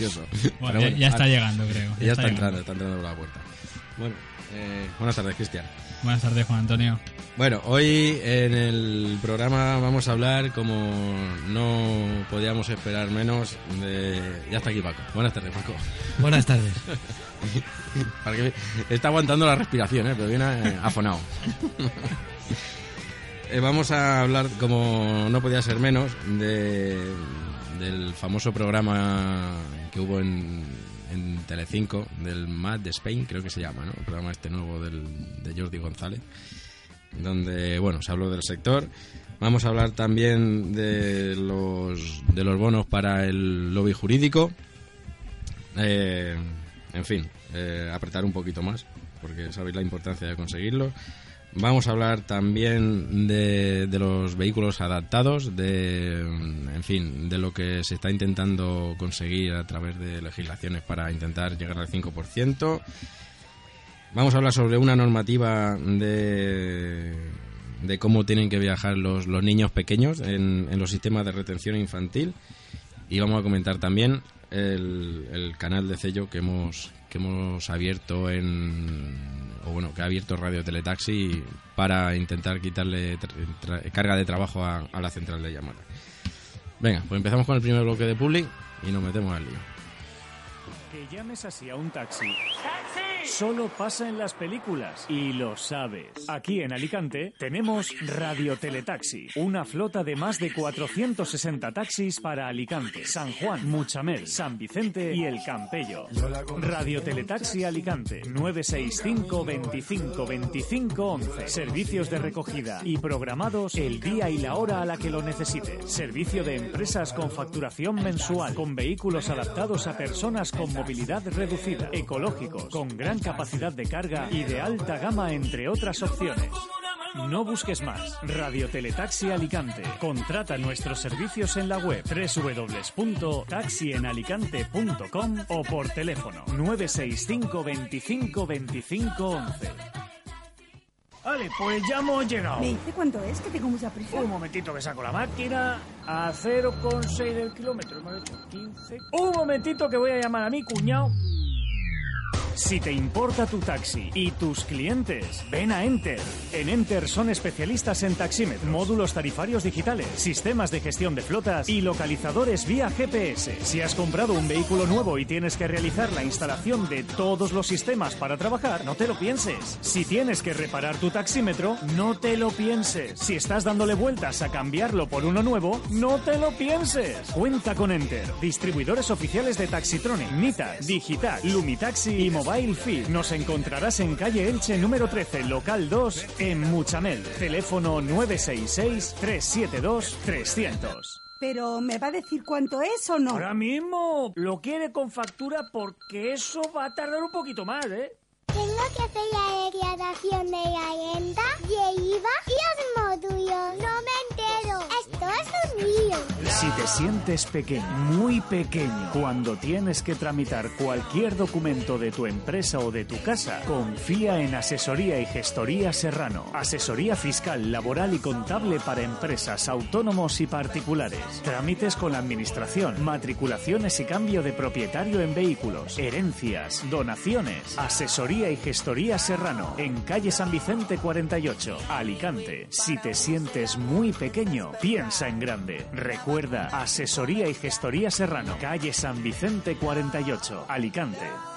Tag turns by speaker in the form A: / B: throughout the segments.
A: gracioso.
B: Bueno, ya- ya está
A: ah,
B: llegando, creo.
A: Ya,
B: Ya
A: está,
B: está
A: entrando, está entrando por la puerta. Bueno, eh, buenas tardes, Cristian.
B: Buenas tardes, Juan Antonio.
A: Bueno, hoy en el programa vamos a hablar, como no podíamos esperar menos, de... Ya está aquí Paco. Buenas tardes, Paco.
C: Buenas tardes.
A: Para que- Está aguantando la respiración, ¿eh? pero viene eh, afonado. Eh, vamos a hablar, como no podía ser menos, de, del famoso programa que hubo en, Telecinco, del Mad de Spain, creo que se llama, ¿no? El programa este nuevo del, de Jordi González, donde, bueno, se habló del sector. Vamos a hablar también de los, de los bonos para el lobby jurídico. Eh, en fin, eh, apretar un poquito más, porque sabéis la importancia de conseguirlo. Vamos a hablar también de, de los vehículos adaptados, de, en fin, de lo que se está intentando conseguir a través de legislaciones para intentar llegar al 5%. Vamos a hablar sobre una normativa de, de cómo tienen que viajar los, los niños pequeños en, en los sistemas de retención infantil. Y vamos a comentar también el, el canal de sello que hemos, que hemos abierto en. O bueno, que ha abierto Radio Teletaxi para intentar quitarle carga de trabajo a, a la central de llamadas. Venga, pues empezamos con el primer bloque de public y nos metemos al lío.
D: Llames así a un taxi. Solo pasa en las películas y lo sabes. Aquí en Alicante tenemos Radio Teletaxi, una flota de más de 460 taxis para Alicante, San Juan, Muchamel, San Vicente y El Campello. Radio Teletaxi Alicante 965 25 25 11. Servicios de recogida y programados el día y la hora a la que lo necesite. Servicio de empresas con facturación mensual, con vehículos adaptados a personas con movilidad reducida, ecológicos, con gran capacidad de carga y de alta gama, entre otras opciones. No busques más. Radio Teletaxi Alicante. Contrata nuestros servicios en la web www.taxienalicante.com o por teléfono 965 25 25 11. Vale, pues ya hemos llegado.
E: ¿Me dice cuánto es? Que tengo mucha prisa.
D: Un momentito que saco la máquina a 0,6 del kilómetro. Hemos hecho 15. Un momentito que voy a llamar a mi cuñado. Si te importa tu taxi y tus clientes, ven a Enter. En Enter son especialistas en taxímetros, módulos tarifarios digitales, sistemas de gestión de flotas y localizadores vía GPS. Si has comprado un vehículo nuevo y tienes que realizar la instalación de todos los sistemas para trabajar, no te lo pienses. Si tienes que reparar tu taxímetro, no te lo pienses. Si estás dándole vueltas a cambiarlo por uno nuevo, no te lo pienses. Cuenta con Enter, distribuidores oficiales de Taxitronic, Nita, Digital, Lumitaxi y Mobile Fit. Nos encontrarás en calle Elche número 13, local 2, en Muchamel. Teléfono 966-372-300.
E: Pero ¿me va a decir cuánto es o no?
D: Ahora mismo lo quiere con factura porque eso va a tardar un poquito más, ¿eh?
F: Tengo que hacer la declaración de la renta, de IVA y los módulos. No me entero. Lío.
D: Si te sientes pequeño, muy pequeño, cuando tienes que tramitar cualquier documento de tu empresa o de tu casa, confía en Asesoría y Gestoría Serrano. Asesoría fiscal, laboral y contable para empresas, autónomos y particulares. Trámites con la administración, matriculaciones y cambio de propietario en vehículos, herencias, donaciones. Asesoría y Gestoría Serrano, en calle San Vicente 48, Alicante. Si te sientes muy pequeño, piensa en grande. Recuerda, Asesoría y Gestoría Serrano, calle San Vicente 48, Alicante.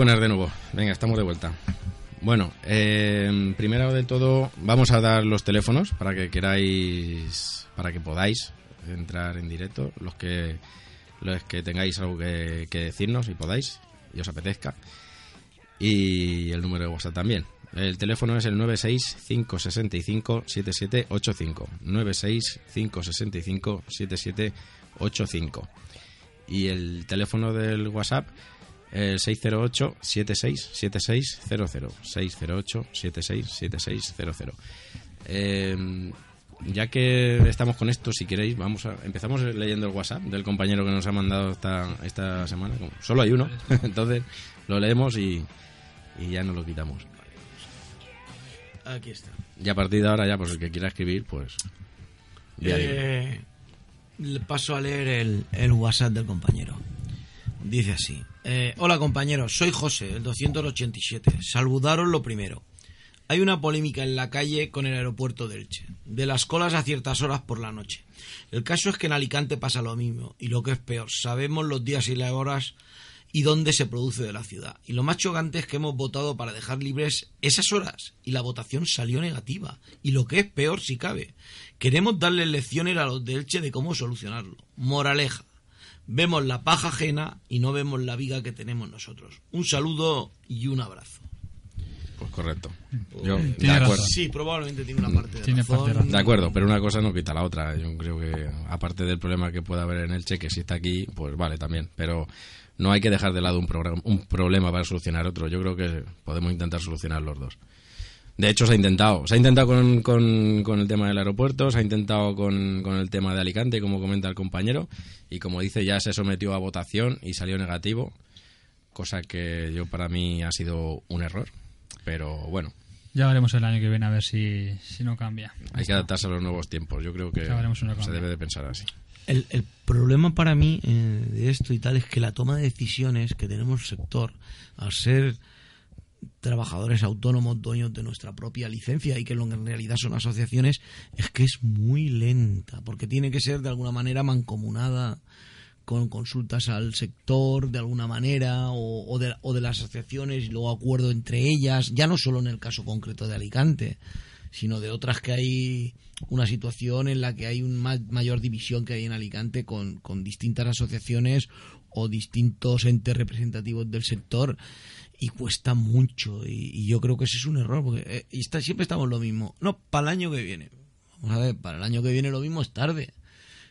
A: Buenas de nuevo. Venga, estamos de vuelta. Bueno, eh, primero de todo vamos a dar los teléfonos para que queráis, para que podáis entrar en directo, los que los que tengáis algo que, que decirnos y podáis y os apetezca. Y el número de WhatsApp también. El teléfono es el 965657785. 965657785. Y el teléfono del WhatsApp el 608 767600 608 767600 eh, ya que estamos con esto si queréis vamos a empezamos leyendo el WhatsApp del compañero que nos ha mandado esta, esta semana solo hay uno entonces lo leemos y, y ya nos lo quitamos
B: Aquí está.
A: y a partir de ahora ya pues el que quiera escribir pues.
B: Eh, paso a leer el, el WhatsApp del compañero. Dice así. Eh, Hola compañeros, soy José, el 287. Saludaros lo primero. Hay una polémica en la calle con el aeropuerto de Elche, de las colas a ciertas horas por la noche. El caso es que en Alicante pasa lo mismo, y lo que es peor, sabemos los días y las horas y dónde se produce de la ciudad. Y lo más chocante es que hemos votado para dejar libres esas horas y la votación salió negativa. Y lo que es peor si cabe, queremos darles lecciones a los de Elche de cómo solucionarlo. Moraleja, vemos la paja ajena y no vemos la viga que tenemos nosotros. Un saludo y un abrazo.
A: pues correcto yo de acuerdo
C: razón.
B: Sí, probablemente tiene una parte de
C: Tiene
B: razón.
C: parte de razón.
A: De acuerdo, pero una cosa no quita la otra. Yo creo que, aparte del problema que pueda haber en el cheque, si está aquí, pues vale también. Pero no hay que dejar de lado un, programa, un problema para solucionar otro. Yo creo que podemos intentar solucionar los dos. De hecho, se ha intentado. Se ha intentado con, con- con el tema del aeropuerto, se ha intentado con, con el tema de Alicante, como comenta el compañero. Y como dice, ya se sometió a votación y salió negativo. Cosa que yo para mí ha sido un error. Pero bueno,
C: Ya veremos el año que viene a ver si, si no cambia.
A: hay que adaptarse a los nuevos tiempos. Yo creo que se debe de pensar así.
B: El, el problema para mí eh, de esto y tal es que la toma de decisiones que tenemos el sector, al ser trabajadores autónomos, dueños de nuestra propia licencia y que en realidad son asociaciones, es que es muy lenta, porque tiene que ser de alguna manera mancomunada con consultas al sector de alguna manera o, o de, o de las asociaciones y luego acuerdo entre ellas, ya no solo en el caso concreto de Alicante, sino de otras que hay una situación en la que hay una mayor división que hay en Alicante con, con distintas asociaciones o distintos entes representativos del sector y cuesta mucho y, y yo creo que ese es un error porque eh, y está, siempre estamos lo mismo. No para el año que viene. Vamos a ver para el año que viene lo mismo es tarde.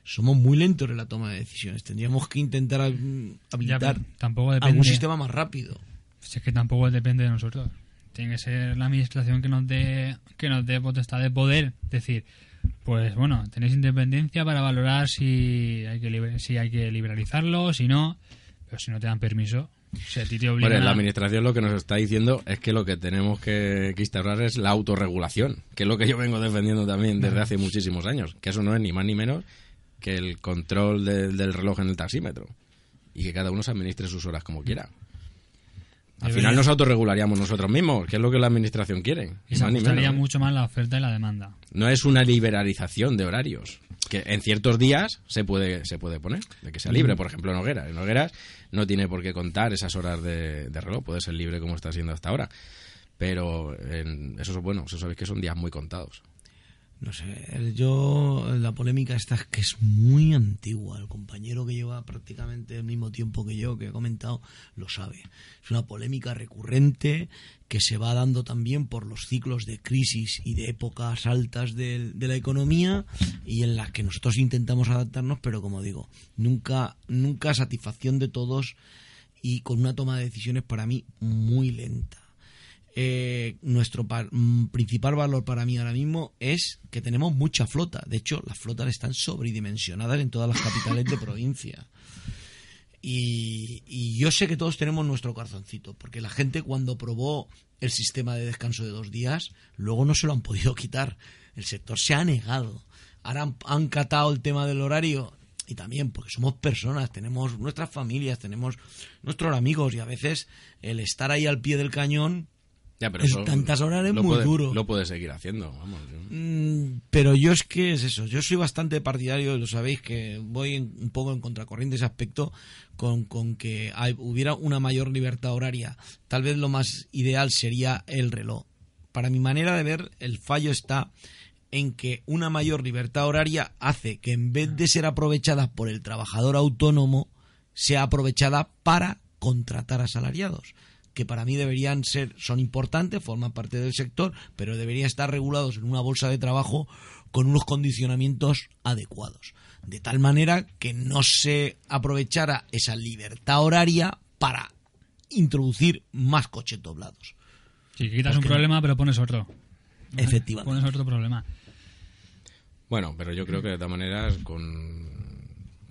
B: Somos muy lentos en la toma de decisiones. Tendríamos que intentar
C: Ya,
B: habilitar
C: tampoco
B: algún sistema más rápido.
C: Si es que tampoco depende de nosotros. Tiene que ser la administración que nos dé que nos dé potestad de poder decir, pues bueno, tenéis independencia para valorar si hay que si hay que liberalizarlo, si no, pero si no te dan permiso, si a ti te obligan
A: Bueno, la administración lo que nos está diciendo es que lo que tenemos que, que instaurar es la autorregulación, que es lo que yo vengo defendiendo también desde hace muchísimos años, que eso no es ni más ni menos que el control del- del reloj en el taxímetro y que cada uno se administre sus horas como quiera. Al final nos autorregularíamos nosotros mismos, que es lo que la administración quiere.
C: y se ajustaría
A: menos, ¿eh?
C: mucho más la oferta y la demanda.
A: No es una liberalización de horarios, que en ciertos días se puede se puede poner, de que sea libre, por ejemplo en Hogueras. En Hogueras no tiene por qué contar esas horas de, de reloj, puede ser libre como está siendo hasta ahora. Pero en, eso es bueno, eso sabéis que son días muy contados.
B: No sé, yo la polémica esta es que es muy antigua. El compañero que lleva prácticamente el mismo tiempo que yo, que he comentado, lo sabe. Es una polémica recurrente que se va dando también por los ciclos de crisis y de épocas altas del- de, la economía y en las que nosotros intentamos adaptarnos, pero como digo, nunca, nunca satisfacción de todos y con una toma de decisiones para mí muy lenta eh, nuestro par- mm, principal valor para mí ahora mismo es que tenemos mucha flota. De hecho, las flotas están sobredimensionadas en todas las capitales de provincia. Y, y yo sé que todos tenemos nuestro corazoncito, porque la gente cuando probó el sistema de descanso de dos días, luego no se lo han podido quitar. El sector se ha negado. Ahora han, han catado el tema del horario y también porque somos personas, tenemos nuestras familias, tenemos nuestros amigos y a veces el estar ahí al pie del cañón
A: Ya, pero
B: Es tantas horas es muy
A: puede-
B: duro.
A: Lo puedes seguir haciendo, vamos. yo-
B: Mm, pero yo es que es eso, yo soy bastante partidario, lo sabéis, que voy en- un poco en contracorriente ese aspecto, con, con que hay- hubiera una mayor libertad horaria. Tal vez lo más ideal sería el reloj. Para mi manera de ver, el fallo está en que una mayor libertad horaria hace que en vez de ser aprovechada por el trabajador autónomo, sea aprovechada para contratar asalariados que para mí deberían ser, son importantes, forman parte del sector, pero deberían estar regulados en una bolsa de trabajo con unos condicionamientos adecuados. De tal manera que no se aprovechara esa libertad horaria para introducir más coches doblados.
C: Si quitas un
B: Porque
C: problema, pero pones otro.
B: Efectivamente.
C: Pones otro problema.
A: Bueno, pero yo creo que de todas maneras con,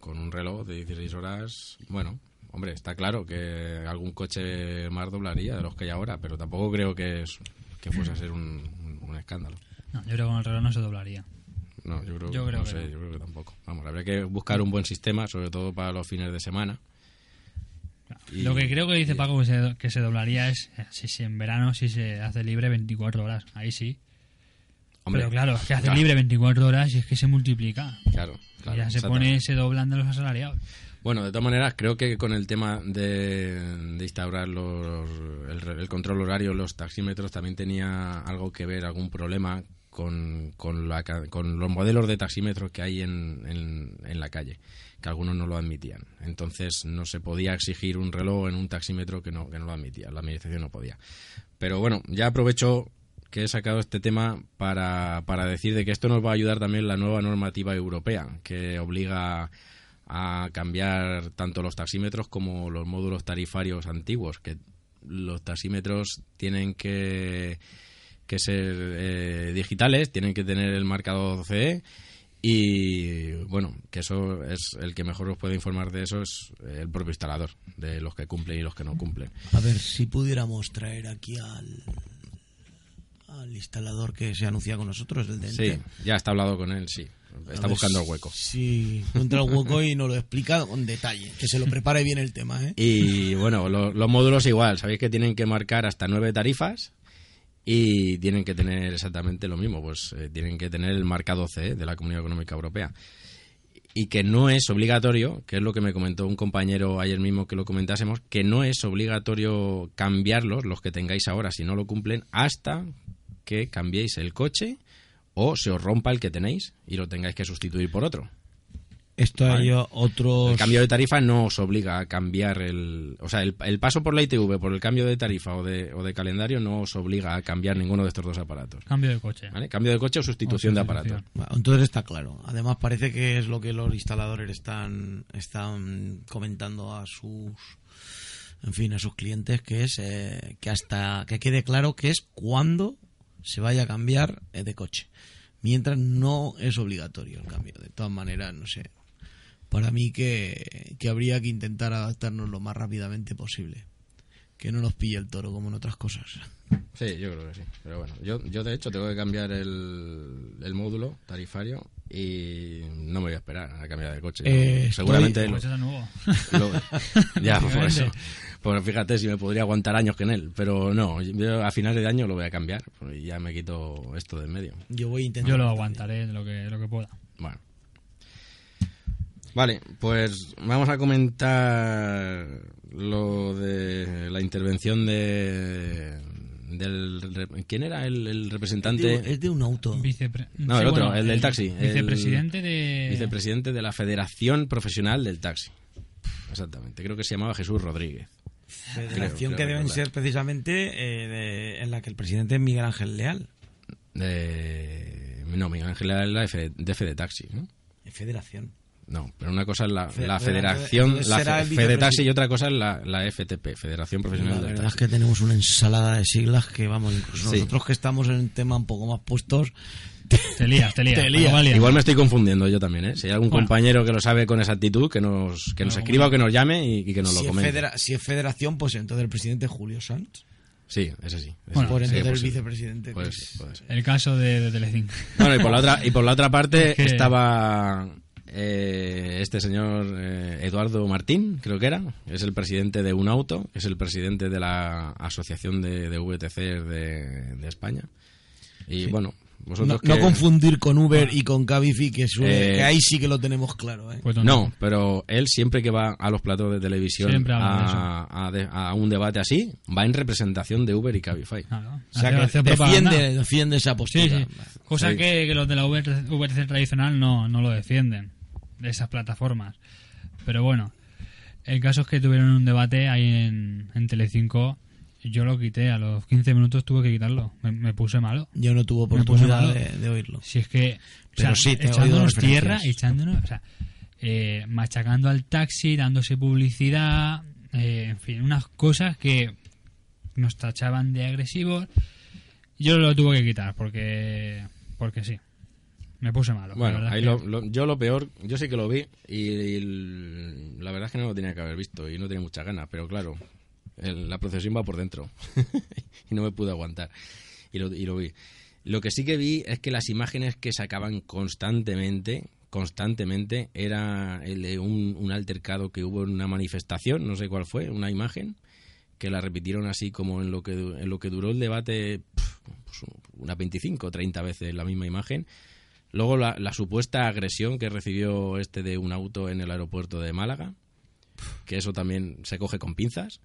A: con un reloj de 16 horas, bueno, hombre, está claro que algún coche más doblaría de los que hay ahora, pero tampoco creo que, es, que fuese a ser un, un- un escándalo.
C: No, yo creo que con el reloj no se doblaría.
A: No, yo creo,
C: Yo creo
A: no
C: que
A: sé,
C: no.
A: yo creo que tampoco. Vamos, habría que buscar un buen sistema, sobre todo para los fines de semana. Y-
C: Lo que creo que dice Paco que se, que se doblaría es eh, si, si en verano si se hace libre 24 horas. Ahí sí.
A: Hombre,
C: Pero claro, es que hace
A: claro,
C: libre 24 horas y es que se multiplica.
A: Claro, claro.
C: ya se pone, se doblan de los asalariados.
A: Bueno, de todas maneras, creo que con el tema de, de instaurar los, el, el control horario, los taxímetros, también tenía algo que ver, algún problema con, con, la con los modelos de taxímetros que hay en la calle, que algunos no lo admitían. Entonces, no se podía exigir un reloj en un taxímetro que no, que no lo admitía, la administración no podía. Pero bueno, ya aprovecho que he sacado este tema para, para decir de que esto nos va a ayudar también la nueva normativa europea, que obliga a cambiar tanto los taxímetros como los módulos tarifarios antiguos, que los taxímetros tienen que, que ser eh, digitales, tienen que tener el marcado CE y bueno, que eso es el que mejor os puede informar de eso es el propio instalador, de los que cumplen y los que no cumplen.
B: A ver si pudiéramos traer aquí al, al instalador que se anuncia con nosotros, el de
A: Sí, ya está hablado con él, sí. Está
B: ver
A: buscando el hueco.
B: Si encuentra el hueco y nos lo explica con detalle. Que se lo prepare bien el tema, ¿eh?
A: Y bueno, lo- los módulos igual, sabéis que tienen que marcar hasta nueve tarifas y tienen que tener exactamente lo mismo, pues eh, tienen que tener el marcado CE de la Comunidad Económica Europea. Y que no es obligatorio, que es lo que me comentó un compañero ayer mismo que lo comentásemos, que no es obligatorio cambiarlos, los que tengáis ahora, si no lo cumplen, hasta que cambiéis el coche o se os rompa el que tenéis y lo tengáis que sustituir por otro.
B: Esto
A: Vale.
B: hay otros...
A: El cambio de tarifa no os obliga a cambiar el... O sea, el, el paso por la ITV, por el cambio de tarifa o de, o de calendario, no os obliga a cambiar ninguno de estos dos aparatos.
C: Cambio de coche.
A: ¿Vale? Cambio de coche o sustitución de aparatos.
B: Bueno, entonces está claro. Además parece que es lo que los instaladores están, están comentando a sus en fin, a sus clientes, que es eh, que hasta que quede claro que es cuando se vaya a cambiar de coche. Mientras no es obligatorio el cambio. De todas maneras, no sé. Para mí que, que habría que intentar adaptarnos lo más rápidamente posible. Que no nos pille el toro como en otras cosas.
A: Sí, yo creo que sí. Pero bueno, yo, yo de hecho tengo que cambiar el, el módulo tarifario y no me voy a esperar a cambiar de coche.
B: Eh,
A: Seguramente
C: El
A: lo-
C: coche está nuevo.
A: lo- ya, por eso. Pues fíjate si me podría aguantar años que en él. Pero no, yo a finales de año lo voy a cambiar y ya me quito esto de en medio.
B: Yo voy a intentar.
C: Yo lo aguantaré lo que, lo que pueda.
A: Bueno. Vale, pues vamos a comentar lo de la intervención de del re- quién era el, el representante
B: Es de un auto.
C: Vicepre-
A: no
C: sí,
A: el otro
C: bueno,
A: el del taxi el
C: Vicepresidente de.
A: vicepresidente de la Federación Profesional del Taxi exactamente creo que se llamaba Jesús Rodríguez
B: Federación
A: creo
B: que deben
A: recordar.
B: ser precisamente eh, de- en la que el presidente es Miguel Ángel Leal.
A: de no Miguel Ángel era la F, de F de Taxi ¿no?
B: Federación.
A: No, pero una cosa es la,
B: Fe-
A: la
B: fe-
A: Federación, la Fe- Fede Taxi y otra cosa es la, la FTP, Federación Profesional
B: La
A: del
B: verdad es que tenemos una ensalada de siglas que, vamos, incluso
A: Sí.
B: nosotros que estamos en el tema un poco más puestos,
C: Te lías, te lías.
B: Te lías.
A: Igual me estoy confundiendo yo también, ¿eh? Si hay algún
C: Bueno.
A: compañero que lo sabe con exactitud, que nos, que nos
C: Bueno,
A: escriba o que nos llame y, y que nos
B: si,
A: lo
B: es
A: comente.
B: federa- si es federación, pues entonces el presidente es Julio Sanz.
A: Sí, ese sí. ese
C: Bueno,
B: por
A: sí,
B: entonces el
A: posible.
B: vicepresidente.
A: Puede
B: que
A: ser,
B: es-
A: puede ser.
C: El caso de, de Telecinco.
A: Bueno, y por la otra, y por la otra parte
C: Es que-
A: estaba eh, este señor eh, Eduardo Martín, creo que era, es el presidente de Unauto, es el presidente de la Asociación de, de VTC de, de España. Y bueno,
B: No, confundir con Uber y con Cabify, que, suele-
A: Eh,
B: que ahí sí que lo tenemos claro. ¿eh?
C: Pues.
A: No, pero él siempre que va a los platos de televisión a, a de- a un debate así, va en representación de Uber y Cabify.
C: Claro.
B: O sea, que defiende, defiende esa postura.
C: sí. Cosa
A: Sí.
C: que, que los de la VR VRC tradicional no, no lo defienden, de esas plataformas. Pero bueno, el caso es que tuvieron un debate ahí en, en Telecinco. Yo lo quité, a los 15 minutos tuve que quitarlo. Me, me puse malo.
B: Yo no tuve oportunidad de, de oírlo.
C: Si es que. o sea,
B: sí,
C: echándonos tierra, echándonos. O sea, eh, machacando al taxi, dándose publicidad. eh, en fin, unas cosas que nos tachaban de agresivos. Yo lo tuve que quitar porque. Porque sí. Me puse malo.
A: Bueno, ahí lo- yo lo peor, yo sí que lo vi y, la verdad es que no lo tenía que haber visto y no tenía muchas ganas, pero claro, el- la procesión va por dentro y no me pude aguantar y lo, y lo vi. Lo que sí que vi es que las imágenes que sacaban constantemente, constantemente, era el de un, un altercado que hubo en una manifestación, no sé cuál fue, una imagen que la repitieron así como en lo que en lo que duró el debate pues, unas 25 o 30 veces la misma imagen Luego la, la supuesta agresión que recibió este de un auto en el aeropuerto de Málaga, que eso también se coge con pinzas.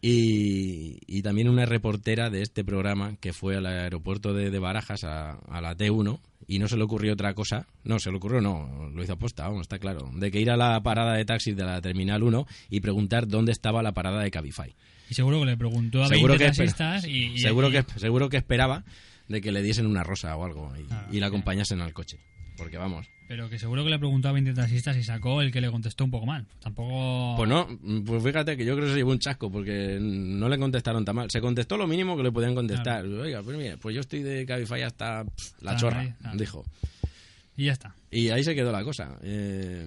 A: Y, y también una reportera de este programa que fue al aeropuerto de, de Barajas, a, a la T1, y no se le ocurrió otra cosa. No, se le ocurrió, no, lo hizo aposta, vamos, está claro. De que ir a la parada de taxis de la Terminal 1 y preguntar dónde estaba la parada de Cabify.
C: Y seguro que le preguntó a
A: Seguro
C: 20
A: que
C: taxistas y, y-
A: seguro,
C: y-
A: que, seguro que esperaba de que le diesen una rosa o algo y,
C: Ah,
A: y la acompañasen al coche. Porque vamos.
C: Pero que seguro que le preguntó a 20 taxistas y sacó el que le contestó un poco mal. Tampoco...
A: Pues no, pues fíjate que yo creo que se llevó un chasco porque no le contestaron tan mal. Se contestó lo mínimo que le podían contestar. Oiga, pues mire, pues yo estoy de Cabify hasta pff, la chorra,
C: ahí,
A: dijo.
C: Y ya está.
A: Y ahí se quedó la cosa. Eh,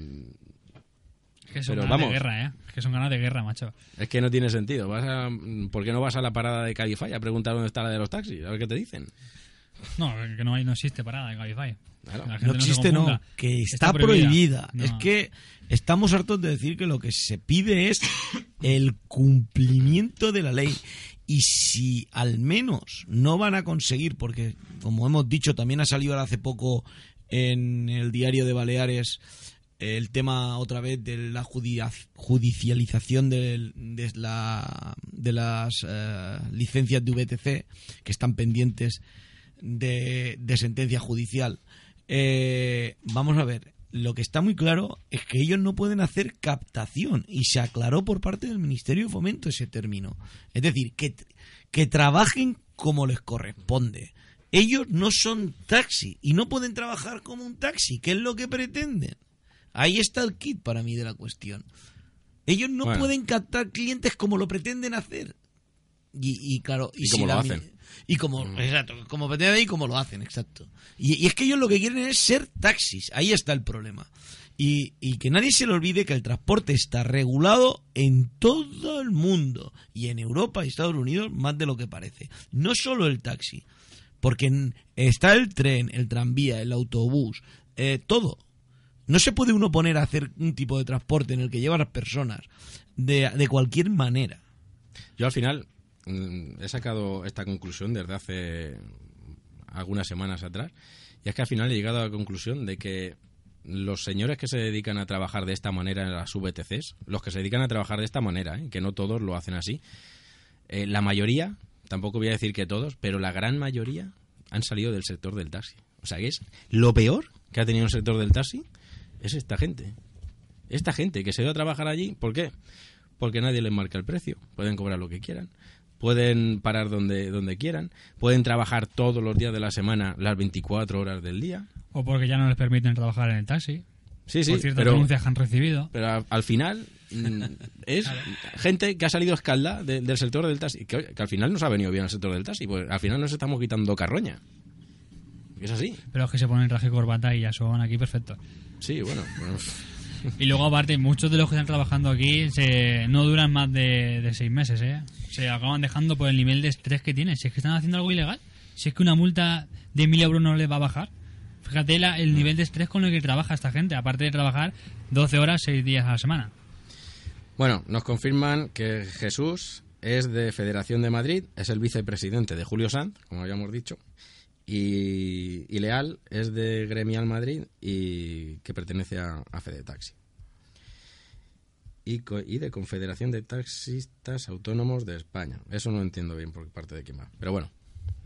C: Es que son
A: Pero
C: ganas
A: vamos.
C: de guerra, ¿eh? Es que son ganas de guerra, macho.
A: es que no tiene sentido. Vas a, ¿Por qué no vas a la parada de Cabify a preguntar dónde está la de los taxis? A ver qué te dicen.
C: No, que no, hay, no existe parada de Cabify.
A: Claro.
B: No existe, no, que está, prohibida.
C: No.
B: Es que estamos hartos de decir que lo que se pide es el cumplimiento de la ley. Y si al menos no van a conseguir, porque como hemos dicho, también ha salido ahora hace poco en el diario de Baleares el tema otra vez de la judicialización del- de, la, de las eh, licencias de VTC que están pendientes de, de sentencia judicial. Eh, vamos a ver, lo que está muy claro es que ellos no pueden hacer captación y se aclaró por parte del Ministerio de Fomento ese término. Es decir, que, que trabajen como les corresponde. Ellos no son taxi y no pueden trabajar como un taxi, que es lo que pretenden. Ahí está el kit para mí de la cuestión. Ellos no
A: Bueno.
B: pueden captar clientes como lo pretenden hacer. Y, y claro, y,
A: Y
B: si
A: como lo hacen.
B: Y como, exacto, como pretenden y como lo hacen, exacto. Y, y es que ellos lo que quieren es ser taxis. Ahí está el problema. Y, y que nadie se le olvide que el transporte está regulado en todo el mundo. Y en Europa y Estados Unidos más de lo que parece. No solo el taxi. Porque está el tren, el tranvía, el autobús, eh, todo. No se puede uno poner a hacer un tipo de transporte en el que lleva a las personas de, de cualquier manera.
A: Yo al final mm, he sacado esta conclusión desde hace algunas semanas atrás y es que al final he llegado a la conclusión de que los señores que se dedican a trabajar de esta manera en las VTCs, los que se dedican a trabajar de esta manera, ¿eh? que no todos lo hacen así, eh, la mayoría, tampoco voy a decir que todos, pero la gran mayoría han salido del sector del taxi. O sea que es lo peor que ha tenido el sector del taxi es esta gente. Esta gente que se va a trabajar allí, ¿por qué? Porque nadie les marca el precio, pueden cobrar lo que quieran, pueden parar donde, donde quieran, pueden trabajar todos los días de la semana las 24 horas del día.
C: O porque ya no les permiten trabajar en el taxi.
A: Sí, sí,
C: por ciertas
A: pero,
C: denuncias que han recibido.
A: pero al final mm, es gente que ha salido a escalda de- del sector del taxi, que, que al final nos ha venido bien al sector del taxi, pues al final nos estamos quitando carroña. Es así.
C: Pero es que se ponen traje y corbata y ya son aquí perfectos.
A: Sí, bueno. bueno,
C: Y luego, aparte, muchos de los que están trabajando aquí se, no duran más de, de seis meses, ¿eh? Se acaban dejando por el nivel de estrés que tienen. Si es que están haciendo algo ilegal, si es que una multa de mil euros no les va a bajar, Fíjate la- el nivel de estrés con el que trabaja esta gente, aparte de trabajar 12 horas, 6 días a la semana.
A: Bueno, nos confirman que Jesús es de Federación de Madrid, es el vicepresidente de Julio Sanz, como habíamos dicho, y, y Leal es de Gremial Madrid y que pertenece a, a Fede Taxi. Y, co- y de Confederación de Taxistas Autónomos de España. Eso no entiendo bien por parte de quién va. Pero bueno.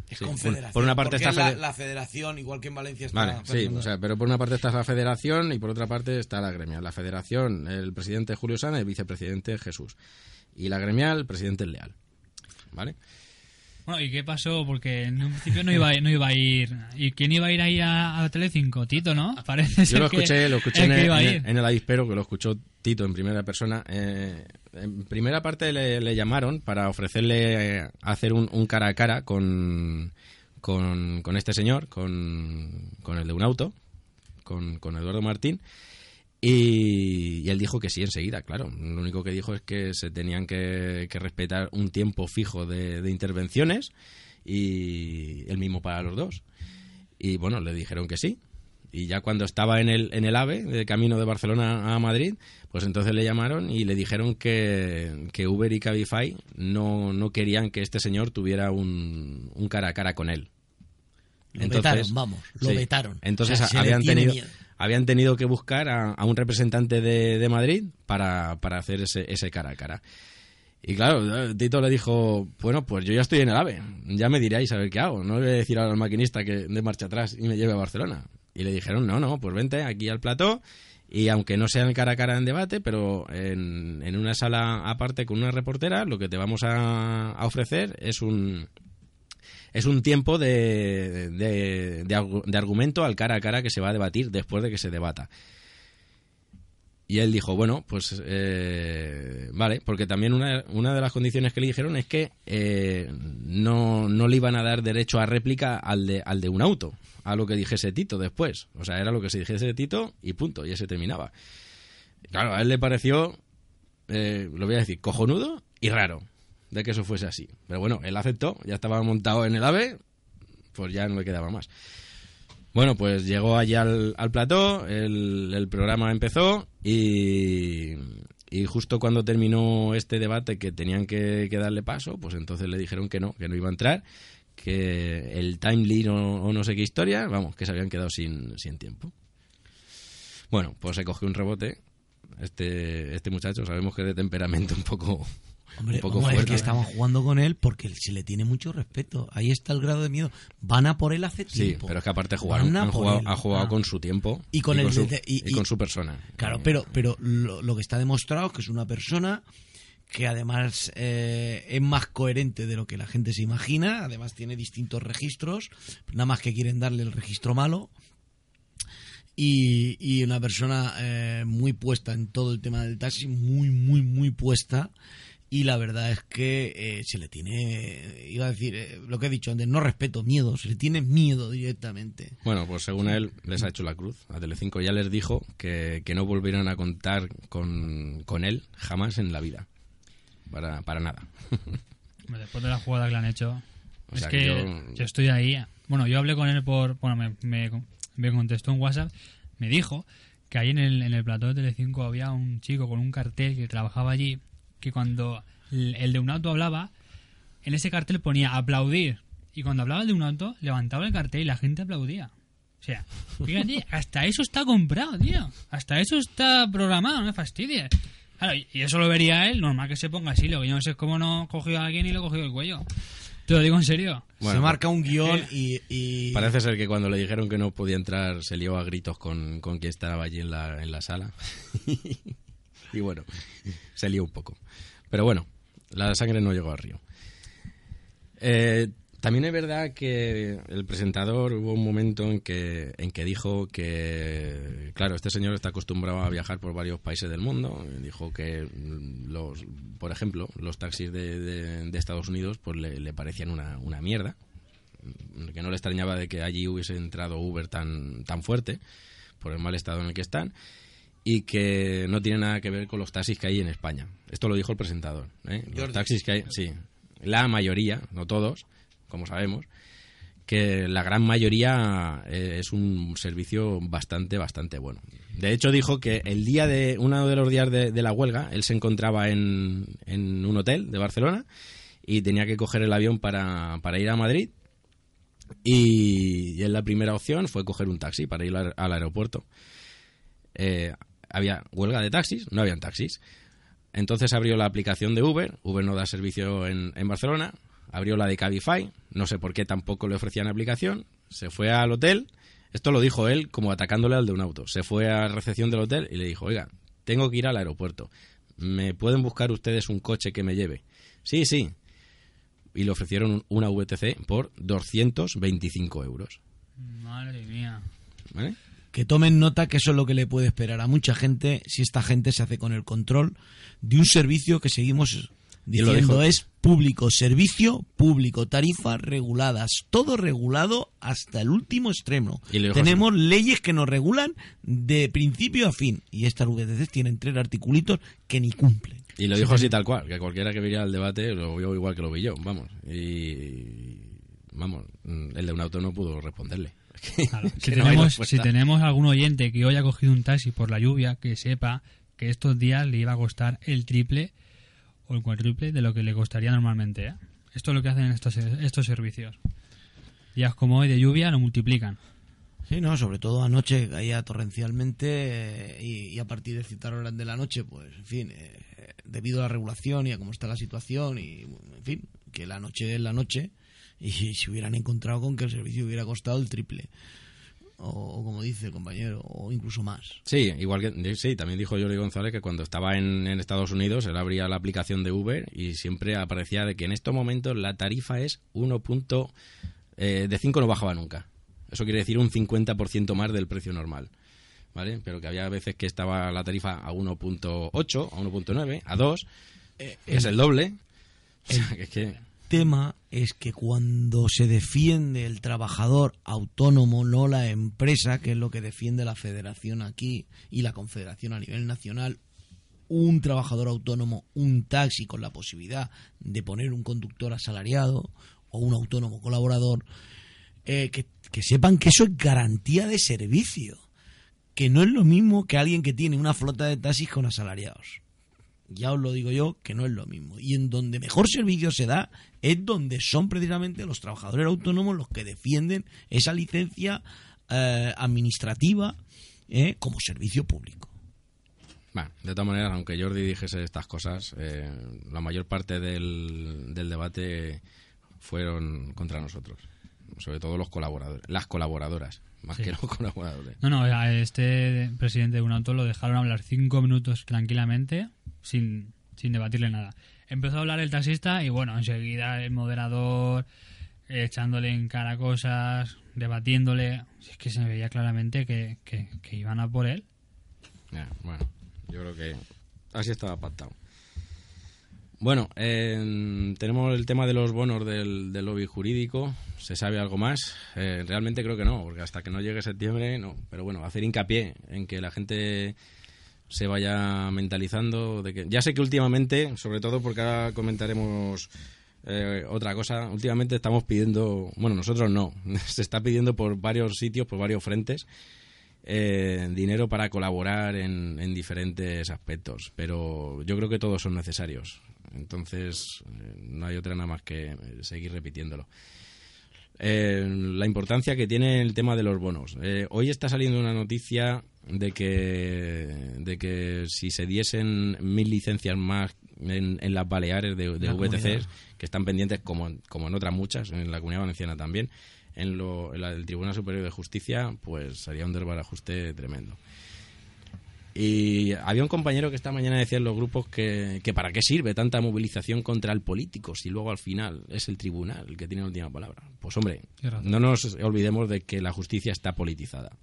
B: Es
A: sí,
B: confederación.
A: por una parte está
B: es la,
A: Fede-
B: la federación, igual que en Valencia está.
A: Vale,
B: la
A: sí,
B: Federación.
A: o sea, pero por una parte está la federación y por otra parte está la gremial. La federación, el presidente Julio Sana y el vicepresidente Jesús. Y la gremial, el presidente Leal. ¿Vale?
C: Bueno, ¿y qué pasó? Porque en un principio no iba, a- no iba a ir. ¿Y quién iba a ir ahí a, a Telecinco? Tito, ¿no? Parece
A: Yo
C: ser
A: lo
C: que
A: escuché, lo escuché en el, en en el avispero, que lo escuchó Tito en primera persona. Eh, en primera parte le, le llamaron para ofrecerle eh, hacer un, un cara a cara con, con, con este señor, con, con el de un auto, con, con Eduardo Martín. Y, y él dijo que sí enseguida, claro. Lo único que dijo es que se tenían que, que respetar un tiempo fijo de, de intervenciones y el mismo para los dos. Y bueno, le dijeron que sí. Y ya cuando estaba en el, en el AVE, de camino de Barcelona a Madrid, pues entonces le llamaron y le dijeron que, que Uber y Cabify no, no querían que este señor tuviera un, un cara a cara con él.
B: Lo vetaron, vamos, lo vetaron.
A: Entonces
B: O sea,
A: habían, tenido,
B: miedo.
A: Habían tenido que buscar a, un representante de, de Madrid para, para hacer ese, ese cara a cara. Y claro, Tito le dijo, bueno, pues yo ya estoy en el AVE, ya me diréis a ver qué hago. No le voy a decir al maquinista que de marcha atrás y me lleve a Barcelona. Y le dijeron, no, no, pues vente aquí al plató y aunque no sea en cara a cara en debate, pero en, en una sala aparte con una reportera, lo que te vamos a, a ofrecer es un, es un tiempo de, de, de argu- de argumento al cara a cara que se va a debatir después de que se debata. Y él dijo, bueno, pues eh, vale, porque también una, una de las condiciones que le dijeron es que eh, no, no le iban a dar derecho a réplica al de, al de un auto, a lo que dijese Tito después. O sea, era lo que se dijese Tito y punto, y ese terminaba. Claro, a él le pareció, eh, lo voy a decir, cojonudo y raro de que eso fuese así. Pero bueno, él aceptó, ya estaba montado en el AVE, pues ya no le quedaba más. Bueno, pues llegó allá al, al plató, el, el programa empezó y, y justo cuando terminó este debate que tenían que, que darle paso, pues entonces le dijeron que no, que no iba a entrar, que el timely o, o no sé qué historia, vamos, que se habían quedado sin, sin tiempo. Bueno, pues se cogió un rebote. Este, este muchacho sabemos que es de temperamento un poco,
B: Hombre,
A: un poco
B: vamos, es
A: fuerte.
B: que estaban jugando con él porque se le tiene mucho respeto. Ahí está el grado de miedo. Van a por él hace
A: Sí,
B: tiempo.
A: pero es que aparte han jugado,
B: él.
A: ha jugado
B: Ah.
A: con su tiempo
B: Y con el
A: su,
B: de- y-
A: y con su persona.
B: Claro, pero, pero lo, lo que está demostrado es que es una persona que además eh, es más coherente de lo que la gente se imagina, además tiene distintos registros, nada más que quieren darle el registro malo. Y, y una persona eh, muy puesta en todo el tema del taxi, muy, muy, muy puesta. Y la verdad es que eh, se le tiene, iba a decir, eh, lo que he dicho antes, no respeto, miedo, se le tiene miedo directamente.
A: Bueno, pues según él, les ha hecho la cruz. A Telecinco ya les dijo que, que no volvieran a contar con, con él jamás en la vida. Para, para nada.
C: Después de la jugada que le han hecho.
A: O
C: es
A: sea,
C: que,
A: que
C: yo...
A: yo-
C: estoy ahí. Bueno, yo hablé con él por. Bueno, me, me, me contestó en WhatsApp. Me dijo que ahí en el, en el plató de Telecinco había un chico con un cartel que trabajaba allí. Que cuando el, de un auto hablaba, en ese cartel ponía aplaudir. Y cuando hablaba el de un auto, levantaba el cartel y la gente aplaudía. O sea, fíjate, hasta eso está comprado, tío. Hasta eso está programado, no me fastidies. Claro, y eso lo vería él, normal que se ponga así. Lo que yo no sé es cómo no cogió a alguien y le cogió el cuello. Te lo digo en serio.
A: Bueno,
B: se marca un guion y, y-
A: Parece ser que cuando le dijeron que no podía entrar se lió a gritos con, con quien estaba allí en la, en la sala. y bueno, se lió un poco. Pero bueno, la sangre no llegó al río. Eh, también es verdad que el presentador hubo un momento en que, en que dijo que, claro, este señor está acostumbrado a viajar por varios países del mundo. Dijo que, los, por ejemplo, los taxis de Estados Unidos pues le, le parecían una, una mierda que no le extrañaba de que allí hubiese entrado Uber tan, tan fuerte por el mal estado en el que están y que no tiene nada que ver con los taxis que hay en España. Esto lo dijo el presentador. ¿eh? Los taxis que hay, sí, la mayoría, no todos, como sabemos, que la gran mayoría eh, es un servicio bastante, bastante bueno. De hecho, dijo que el día de uno de los días de, de la huelga, él se encontraba en, en un hotel de Barcelona y tenía que coger el avión para, para ir a Madrid. Y, y él la primera opción fue coger un taxi para ir al, al aeropuerto. Eh, había huelga de taxis, no habían taxis. Entonces abrió la aplicación de Uber, Uber no da servicio en, en Barcelona, abrió la de Cabify, no sé por qué tampoco le ofrecían aplicación, se fue al hotel, esto lo dijo él como atacándole al de un auto, se fue a la recepción del hotel y le dijo, oiga, tengo que ir al aeropuerto, ¿me pueden buscar ustedes un coche que me lleve? Sí, sí. Y le ofrecieron un- una VTC por 225 euros.
C: Madre mía.
A: ¿Vale?
B: Que tomen nota que eso es lo que le puede esperar a mucha gente si esta gente se hace con el control de un servicio que seguimos diciendo es público servicio, público tarifas reguladas, todo regulado hasta el último extremo. Tenemos leyes que nos regulan de principio a fin y estas VTC tienen tres articulitos que ni cumplen.
A: Y lo dijo así tal cual, que cualquiera que viera el debate lo vio igual que lo vi yo, vamos. Y vamos, el de un auto no pudo responderle.
C: Claro, Si,
A: Que
C: tenemos,
A: respuesta.
C: si tenemos algún oyente que hoy ha cogido un taxi por la lluvia, que sepa que estos días le iba a costar el triple o el cuádruple de lo que le costaría normalmente. ¿eh? Esto es lo que hacen estos, estos servicios. Días como hoy de lluvia lo multiplican.
B: Sí, no, sobre todo anoche caía torrencialmente eh, y, y a partir de ciertas horas de la noche, pues, en fin, eh, debido a la regulación y a cómo está la situación y, en fin, que la noche es la noche y se hubieran encontrado con que el servicio hubiera costado el triple. O, o como dice el compañero, o incluso más.
A: Sí, igual que sí, también dijo Jordi González que cuando estaba en, en Estados Unidos él abría la aplicación de Uber y siempre aparecía de que en estos momentos la tarifa es 1. punto, eh, de 5 no bajaba nunca. Eso quiere decir un 50% más del precio normal. ¿Vale? Pero que había veces que estaba la tarifa a 1.8, a 1.9, a 2, que es el doble. O sea, que es que
B: tema es que cuando se defiende el trabajador autónomo, no la empresa, que es lo que defiende la federación aquí y la confederación a nivel nacional, un trabajador autónomo, un taxi con la posibilidad de poner un conductor asalariado o un autónomo colaborador, eh, que, que sepan que eso es garantía de servicio, que no es lo mismo que alguien que tiene una flota de taxis con asalariados ya os lo digo yo, que no es lo mismo. Y en donde mejor servicio se da es donde son precisamente los trabajadores autónomos los que defienden esa licencia eh, administrativa eh, como servicio público.
A: Bueno, de todas maneras, aunque Jordi dijese estas cosas, eh, la mayor parte del, del debate fueron contra nosotros. Sobre todo los colaboradores, las colaboradoras, más
C: Sí.
A: que los colaboradores.
C: No, no, a este presidente de un auto lo dejaron hablar cinco minutos tranquilamente sin, sin debatirle nada. Empezó a hablar el taxista y bueno, enseguida el moderador echándole en cara cosas, debatiéndole. Es que se veía claramente que, que, iban a por él.
A: Ya, bueno, yo creo que así estaba pactado. Bueno, eh, tenemos el tema de los bonos del, del lobby jurídico. ¿Se sabe algo más? Eh, realmente creo que no, porque hasta que no llegue septiembre, no. Pero bueno, hacer hincapié en que la gente se vaya mentalizando de que ya sé que últimamente sobre todo porque ahora comentaremos eh, otra cosa últimamente estamos pidiendo bueno nosotros no se está pidiendo por varios sitios por varios frentes eh, dinero para colaborar en, en diferentes aspectos pero yo creo que todos son necesarios entonces eh, no hay otra nada más que seguir repitiéndolo la importancia que tiene el tema de los bonos. Hoy está saliendo una noticia de que, de que si se diesen mil licencias más en, en las Baleares de, de
B: La
A: VTCs,
B: comunidad.
A: que están pendientes como, como en otras muchas, en la Comunidad Valenciana también, en, lo, en la del Tribunal Superior de Justicia, pues sería un desbarajuste tremendo. Y había un compañero que esta mañana decía en los grupos que, que para qué sirve tanta movilización contra el político si luego al final es el tribunal el que tiene la última palabra. Pues hombre, no nos olvidemos de que la justicia está politizada.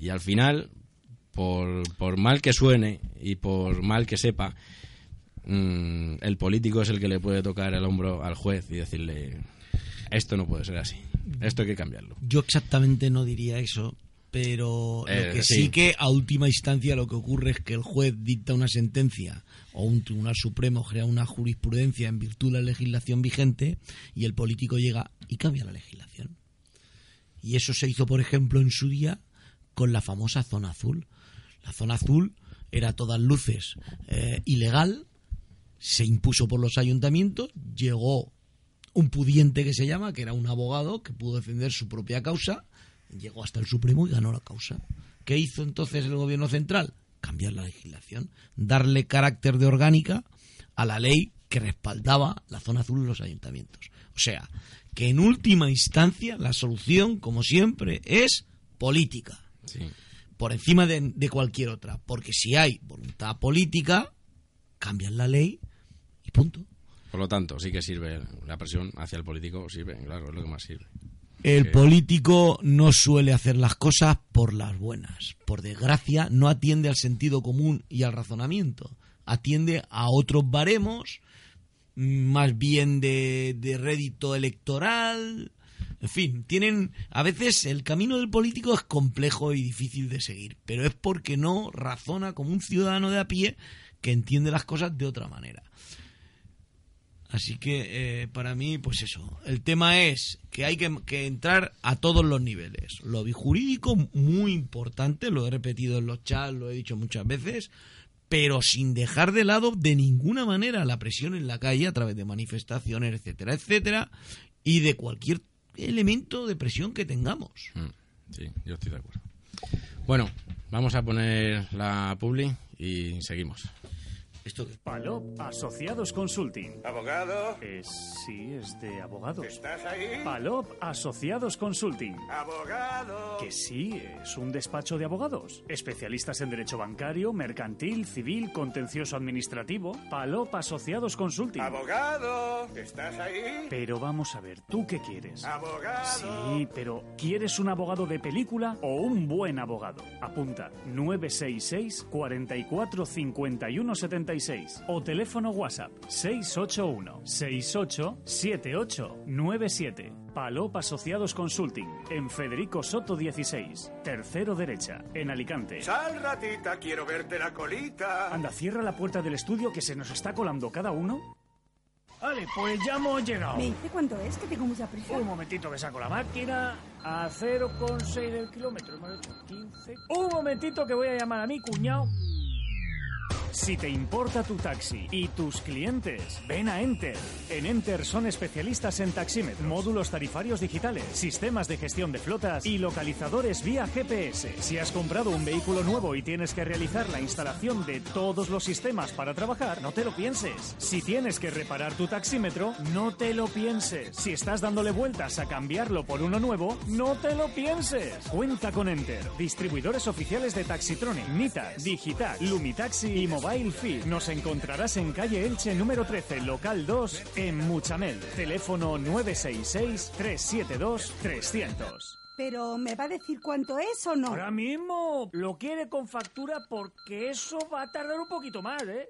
A: Y al final, por, por mal que suene y por mal que sepa, mm, el político es el que le puede tocar el hombro al juez y decirle, esto no puede ser así, esto hay que cambiarlo.
B: Yo exactamente no diría eso, pero
A: Eh,
B: lo que
A: sí.
B: sí. que a última instancia lo que ocurre es que el juez dicta una sentencia o un tribunal supremo crea una jurisprudencia en virtud de la legislación vigente y el político llega y cambia la legislación. Y eso se hizo, por ejemplo, en su día con la famosa zona azul. La zona azul era todas luces eh, ilegal, se impuso por los ayuntamientos, llegó un pudiente que se llama, que era un abogado que pudo defender su propia causa, llegó hasta el Supremo y ganó la causa. ¿Qué hizo entonces el gobierno central? Cambiar la legislación, darle carácter de orgánica a la ley que respaldaba la zona azul en los ayuntamientos. O sea, que en última instancia la solución, como siempre, es política.
A: Sí.
B: Por encima de, de cualquier otra. Porque si hay voluntad política, cambian la ley y punto.
A: Por lo tanto, sí que sirve la presión hacia el político, sirve, claro, es lo que más sirve.
B: El
A: Sí.
B: político no suele hacer las cosas por las buenas. Por desgracia, no atiende al sentido común y al razonamiento. Atiende a otros baremos, más bien de, de rédito electoral. En fin, tienen. A veces el camino del político es complejo y difícil de seguir, pero es porque no razona como un ciudadano de a pie que entiende las cosas de otra manera. Así que eh, para mí, pues eso. El tema es que hay que, que entrar a todos los niveles. Lobby jurídico, muy importante, lo he repetido en los chats, lo he dicho muchas veces, pero sin dejar de lado de ninguna manera la presión en la calle a través de manifestaciones, etcétera, etcétera, y de cualquier elemento de presión que tengamos.
A: Mm, Sí, yo estoy de acuerdo. Bueno, vamos a poner la publi y seguimos.
B: Esto
D: Palop Asociados Consulting.
G: ¿Abogado?
D: Eh, sí, es de abogados.
G: ¿Estás ahí?
D: Palop Asociados Consulting.
G: ¡Abogado!
D: Que sí, es un despacho de abogados. Especialistas en derecho bancario, mercantil, civil, contencioso administrativo. Palop Asociados Consulting.
G: ¡Abogado! ¿Estás ahí?
D: Pero vamos a ver, ¿tú qué quieres?
G: ¡Abogado!
D: Sí, pero ¿quieres un abogado de película o un buen abogado? Apunta 966 44 51 76 o teléfono WhatsApp 681 68 78 97. Palop Asociados Consulting en Federico Soto 16, tercero derecha, en Alicante.
G: ¡Sal, ratita! ¡Quiero verte la colita!
D: Anda, cierra la puerta del estudio que se nos está colando cada uno. Vale, pues ya hemos llegado.
E: ¿Me dice cuánto es? Que tengo mucha prisa.
D: Un momentito que saco la máquina. A 0,6 del kilómetro. Hemos hecho 15. Un momentito que voy a llamar a mi cuñado. Si te importa tu taxi y tus clientes, ven a Enter. En Enter son especialistas en taxímetros, módulos tarifarios digitales, sistemas de gestión de flotas y localizadores vía GPS. Si has comprado un vehículo nuevo y tienes que realizar la instalación de todos los sistemas para trabajar, no te lo pienses. Si tienes que reparar tu taxímetro, no te lo pienses. Si estás dándole vueltas a cambiarlo por uno nuevo, no te lo pienses. Cuenta con Enter, distribuidores oficiales de Taxitronic, Nitas, Digitac, Lumitaxi y Mobile Fit. Nos encontrarás en calle Elche número 13, local 2, en Muchamel. Teléfono 966-372-300.
E: Pero ¿me va a decir cuánto es o no?
D: Ahora mismo lo quiere con factura porque eso va a tardar un poquito más, ¿eh?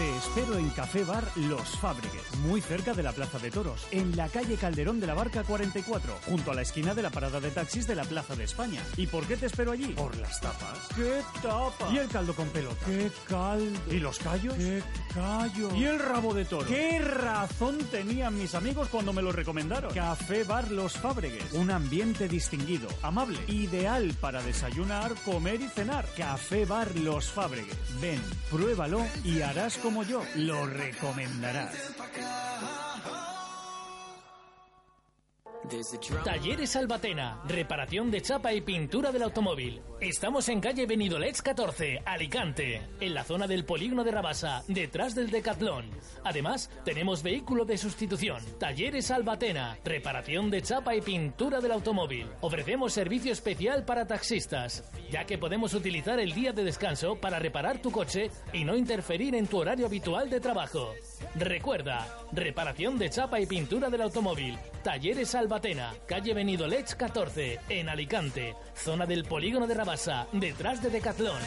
D: Te espero en Café Bar Los Fábrigues, muy cerca de la Plaza de Toros, en la calle Calderón de la Barca 44, junto a la esquina de la parada de taxis de la Plaza de España. ¿Y por qué te espero allí? Por las tapas. ¿Qué tapas? ¿Y el caldo con pelota? ¿Qué caldo? ¿Y los callos? ¿Qué callos? ¿Y el rabo de toro? ¿Qué razón tenían mis amigos cuando me lo recomendaron? Café Bar Los Fábrigues, un ambiente distinguido, amable, ideal para desayunar, comer y cenar. Café Bar Los Fábrigues. Ven, pruébalo y harás como yo, lo recomendarás.
H: Talleres Albatena, reparación de chapa y pintura del automóvil. Estamos en calle Benidolets 14, Alicante, en la zona del polígono de Rabasa, detrás del Decatlón. Además, tenemos vehículo de sustitución. Talleres Albatena, reparación de chapa y pintura del automóvil. Ofrecemos servicio especial para taxistas, ya que podemos utilizar el día de descanso para reparar tu coche y no interferir en tu horario habitual de trabajo. Recuerda, reparación de chapa y pintura del automóvil. Talleres Albatena, calle Benidolets 14, en Alicante, zona del polígono de Rabasa, detrás de Decatlón.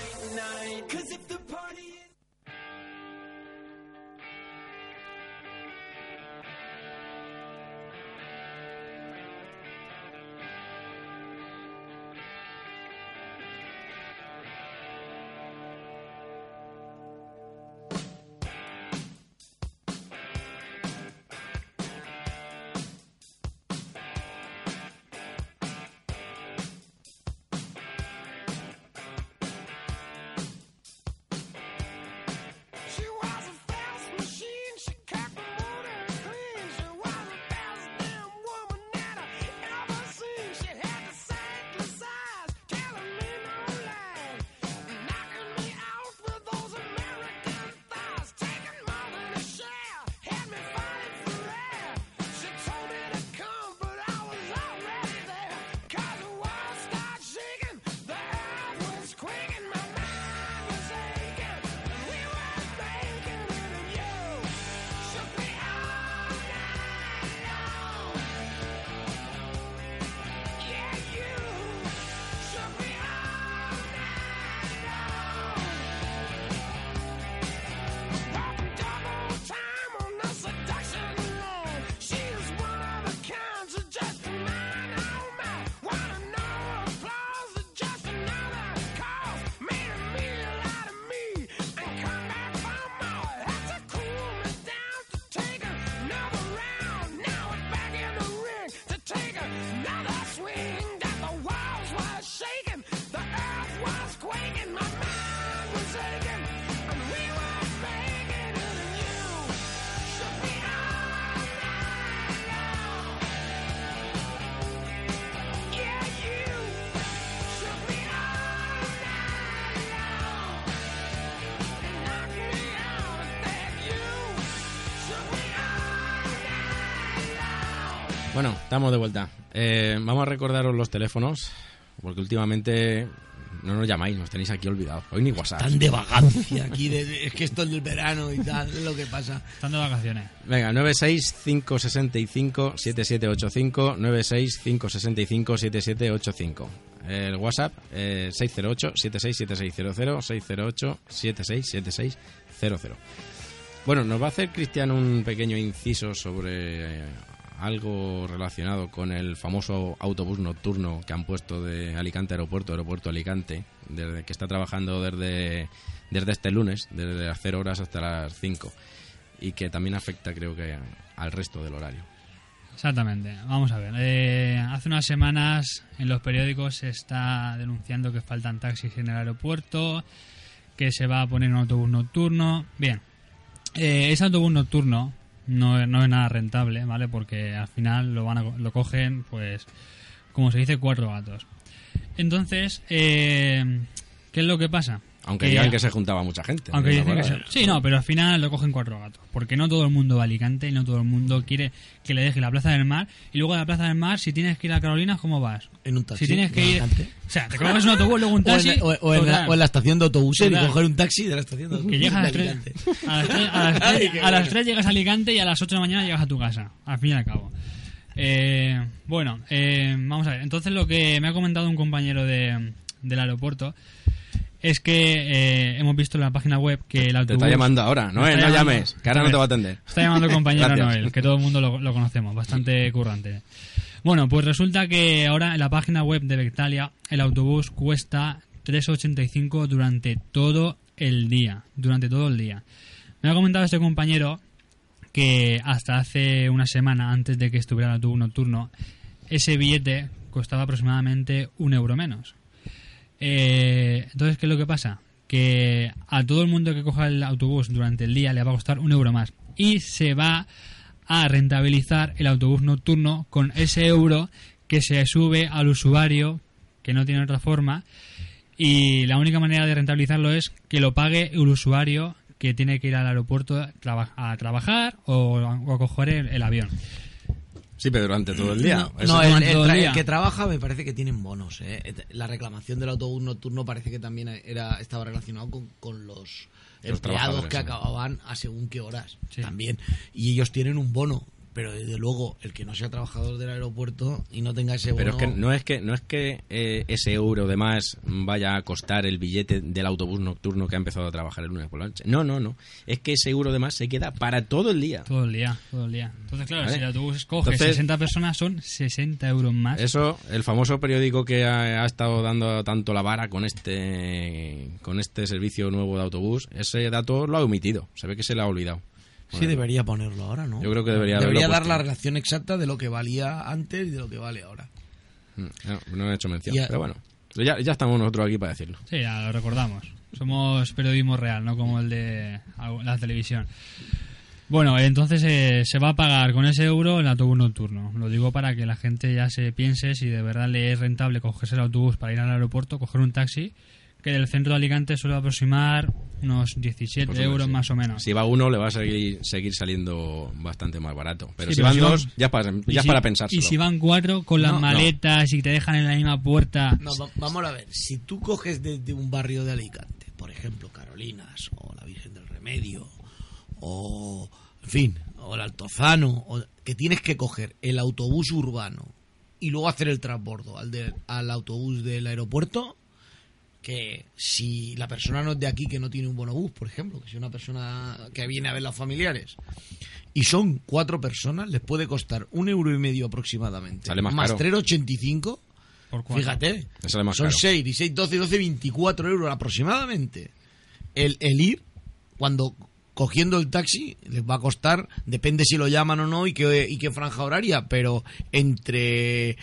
A: Bueno, estamos de vuelta. Eh, vamos a recordaros los teléfonos, porque últimamente no nos llamáis, nos tenéis aquí olvidados. Hoy ni WhatsApp.
B: Tan de vagancia aquí, de, de- es que esto es del verano y tal, es lo que pasa.
C: Están de vacaciones.
A: Venga, 965657785, 965657785. El WhatsApp, eh, 608-767600, 608-767600. Bueno, nos va a hacer Cristian un pequeño inciso sobre eh, algo relacionado con el famoso autobús nocturno que han puesto de Alicante Aeropuerto, Aeropuerto Alicante, desde que está trabajando desde, desde este lunes, desde las 0 horas hasta las 5 y que también afecta creo que al resto del horario.
C: Exactamente. Vamos a ver. Eh, hace unas semanas en los periódicos se está denunciando que faltan taxis en el aeropuerto, que se va a poner un autobús nocturno. Bien, eh, ese autobús nocturno no, no es nada rentable, ¿vale? Porque al final lo van a, lo cogen, pues, como se dice, cuatro gatos. Entonces, eh, ¿qué es lo que pasa?
A: Aunque
C: Que-
A: digan que se juntaba mucha gente.
C: aunque
A: ¿no?
C: dicen que
A: Ahora,
C: sí. No, pero al final lo cogen cuatro gatos. Porque no todo el mundo va a Alicante y no todo el mundo quiere que le deje la Plaza del Mar. Y luego de la Plaza del Mar, si tienes que ir a Carolinas, ¿cómo vas?
B: En un taxi.
C: Si tienes que
B: en
C: ir.
B: Alicante.
C: O sea, te coges un autobús, luego un
B: O en,
C: taxi.
B: la, o- o en la-
C: total,
B: o en la estación de autobuses y coger un taxi de la estación de
C: que
B: autobuses.
C: llegas a las, tres,
B: Alicante.
C: a, las tres, a, las
B: Ay,
C: tres-
B: qué
C: a las
B: bueno.
C: tres llegas a Alicante y a las 8 de la mañana llegas a tu casa. Al fin y al cabo. Eh, bueno, eh, vamos a ver. Entonces, lo que me ha comentado un compañero de, del aeropuerto es que eh, hemos visto en la página web que el autobús.
A: Te está llamando ahora,
C: Me
A: no,
C: llamando-
A: llames, que ahora no te va a atender.
C: Está llamando el compañero. Noel, que todo el mundo lo, lo conocemos, bastante currante. Bueno, pues resulta que ahora en la página web de Bectalia el autobús cuesta 3,85 durante todo el día. Durante todo el día. Me ha comentado este compañero que hasta hace una semana antes de que estuviera el autobús nocturno, ese billete costaba aproximadamente un euro menos. Eh, entonces, ¿qué es lo que pasa? Que a todo el mundo que coja el autobús durante el día le va a costar un euro más. Y se va a rentabilizar el autobús nocturno con ese euro que se sube al usuario, que no tiene otra forma. Y la única manera de rentabilizarlo es que lo pague el usuario que tiene que ir al aeropuerto a, traba- a trabajar o, a coger el avión.
A: Sí, pero durante todo el día.
B: No, el, que trabaja me parece que tienen bonos. ¿eh? La reclamación del autobús nocturno parece que también era estaba relacionado con, con los, empleados que acababan a según qué horas
C: Sí.
B: también. Y ellos tienen un bono. Pero desde luego, el que no sea trabajador del aeropuerto y no tenga ese bono...
A: Pero es que no es que no es que eh, ese euro de más vaya a costar el billete del autobús nocturno que ha empezado a trabajar el lunes por la noche. No, no, no. Es que ese euro de más se queda para todo el día.
C: Todo el día, todo el día. Entonces, claro,
A: Vale.
C: si el autobús coge
A: Entonces-
C: 60 personas, son 60 euros más.
A: Eso, el famoso periódico que ha, ha estado dando tanto la vara con este con este servicio nuevo de autobús, ese dato lo ha omitido. Se ve que se le ha olvidado.
B: Sí, debería ponerlo ahora, ¿no?
A: Yo creo que debería
B: Debería dar
A: puesto.
B: la relación exacta de lo que valía antes y de lo que vale ahora.
A: Mm, No, no he hecho mención,
B: Ya-
A: pero bueno. Ya, ya estamos nosotros aquí para decirlo.
C: Sí, ya lo recordamos. Somos periodismo real, no como el de la televisión. Bueno, entonces eh, se va a pagar con ese euro el autobús nocturno. Lo digo para que la gente ya se piense si de verdad le es rentable cogerse el autobús para ir al aeropuerto, coger un taxi, que del centro de Alicante suele aproximar unos 17
A: Pues, hombre,
C: euros
A: sí.
C: más o menos.
A: Si va uno, le va a seguir, seguir saliendo bastante más barato. Pero
C: Sí,
A: si
C: pero
A: van
C: si van-
A: dos, ya es para, ya
C: si-
A: para pensárselo.
C: Y si van cuatro con las
B: No, no.
C: maletas y te dejan en la misma puerta.
B: No, va- vamos a ver, si tú coges desde un barrio de Alicante, por ejemplo, Carolinas, o la Virgen del Remedio, o, en fin, o el Altozano, o- que tienes que coger el autobús urbano y luego hacer el transbordo al, de- al autobús del aeropuerto, que si la persona no es de aquí, que no tiene un bonobús, por ejemplo, que si una persona que viene a ver los familiares, y son cuatro personas, les puede costar un euro y medio aproximadamente.
A: Sale más caro.
B: 3,85
C: Por cuatro.
B: Fíjate,
A: sale más
B: son
A: caro.
B: 6, 16, 12, 12, 24 euros aproximadamente. El, el ir, cuando cogiendo el taxi, les va a costar, depende si lo llaman o no y qué, y qué franja horaria, pero entre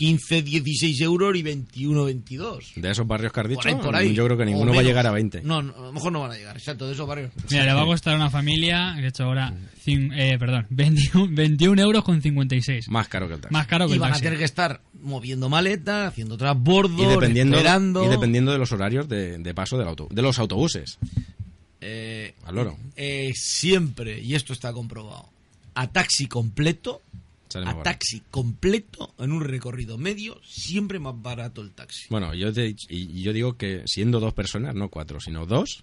B: 15, 16 euros y 21, 22.
A: De esos barrios que has dicho,
B: Por ahí, por ahí.
A: yo creo que ninguno va a llegar a 20.
B: No, no, a lo mejor no van a llegar, exacto, de esos barrios.
C: Mira, le va a costar a una familia, de hecho ahora, cin- eh, perdón, 21, 21 euros con 56.
A: Más caro que el taxi.
C: Más caro que
B: Y
C: el
B: van a tener que estar moviendo maletas, haciendo transbordo,
A: y dependiendo,
B: esperando.
A: y dependiendo de los horarios de, de paso del auto, de los autobuses.
B: Eh,
A: Al loro.
B: eh, siempre, y esto está comprobado, a taxi completo
A: Sale
B: a taxi completo en un recorrido medio, siempre más barato el taxi.
A: Bueno, yo, te, y yo digo que siendo dos personas, no cuatro, sino dos,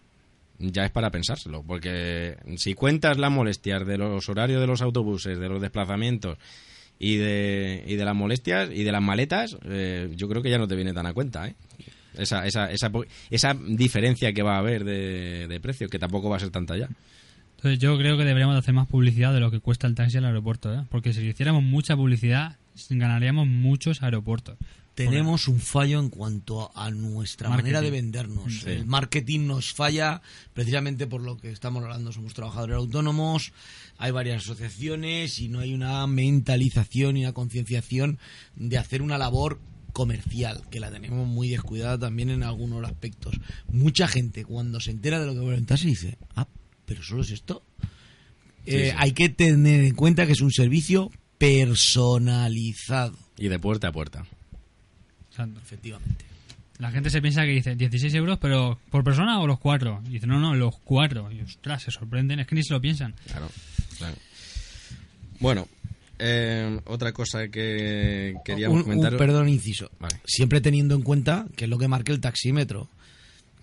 A: ya es para pensárselo. Porque si cuentas las molestias de los horarios de los autobuses, de los desplazamientos y de, y de las molestias y de las maletas, eh, yo creo que ya no te viene tan a cuenta, ¿eh? Esa, esa, esa, esa diferencia que va a haber de, de precio, que tampoco va a ser tanta ya.
C: Entonces yo creo que deberíamos de hacer más publicidad de lo que cuesta el taxi al aeropuerto, ¿eh? Porque si hiciéramos mucha publicidad, ganaríamos muchos aeropuertos.
B: Tenemos un fallo en cuanto a nuestra
C: Marketing.
B: manera de vendernos.
C: Sí.
B: El marketing nos falla precisamente por lo que estamos hablando. Somos trabajadores autónomos, hay varias asociaciones y no hay una mentalización y una concienciación de hacer una labor comercial, que la tenemos muy descuidada también en algunos aspectos. Mucha gente cuando se entera de lo que va a taxi dice, ah, pero solo es esto. Eh,
A: sí.
B: Hay que tener en cuenta que es un servicio personalizado.
A: Y de puerta a puerta.
C: Exacto.
B: Efectivamente.
C: La gente se piensa que dice 16 euros, pero ¿por persona o los cuatro? Y dice, no, no, los cuatro. Y ostras, se sorprenden, es que ni se lo piensan.
A: Claro, claro. Bueno, eh, otra cosa que queríamos
B: Un- un,
A: comentar.
B: perdón, inciso.
A: Vale.
B: Siempre teniendo en cuenta que es lo que marca el taxímetro.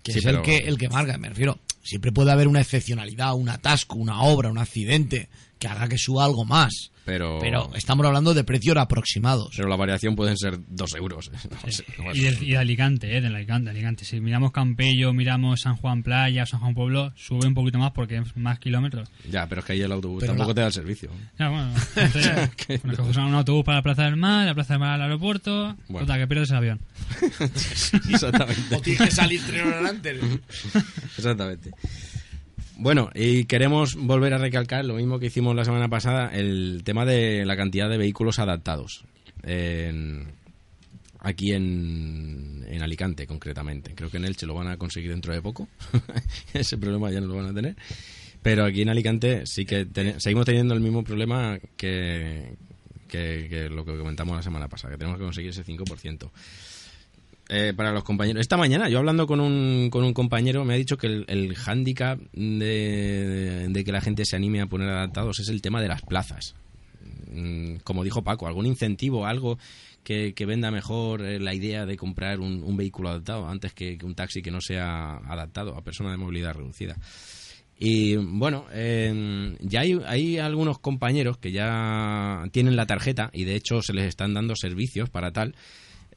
B: Que
A: Sí,
B: es el que, el que marca, me refiero. Siempre puede haber una excepcionalidad, un atasco, una obra, un accidente que haga que suba algo más.
A: Pero,
B: Pero estamos hablando de precios aproximados.
A: pero la variación pueden ser dos euros. No sé, no
C: Y, de Alicante, ¿eh? De Alicante, Alicante. Si miramos Campello, miramos San Juan Playa, San Juan Pueblo, sube un poquito más porque es más kilómetros.
A: Ya, pero es que ahí el autobús
B: Pero
A: tampoco
B: la-
A: te da el servicio.
C: Ya, bueno, entonces,
A: Que
C: bueno,
A: no.
C: coges un autobús para la Plaza del Mar, la Plaza del Mar al aeropuerto,
A: Bueno.
C: total, que pierdes el avión.
A: Exactamente.
B: O tienes que salir tres horas antes.
A: Exactamente. Bueno, y queremos volver a recalcar lo mismo que hicimos la semana pasada, el tema de la cantidad de vehículos adaptados. En- aquí en, en Alicante, concretamente. Creo que en Elche lo van a conseguir dentro de poco. Ese problema ya no lo van a tener. Pero aquí en Alicante sí que tene- seguimos teniendo el mismo problema que, que, que lo que comentamos la semana pasada, que tenemos que conseguir ese 5%. Eh, para los compañeros. Esta mañana, yo hablando con un, con un compañero, me ha dicho que el, el hándicap de, que la gente se anime a poner adaptados es el tema de las plazas. Mm, Como dijo Paco, algún incentivo, algo que, venda mejor eh, la idea de comprar un, vehículo adaptado antes que, un taxi que no sea adaptado a personas de movilidad reducida. Y bueno, eh, ya hay, hay algunos compañeros que ya tienen la tarjeta y de hecho se les están dando servicios para tal.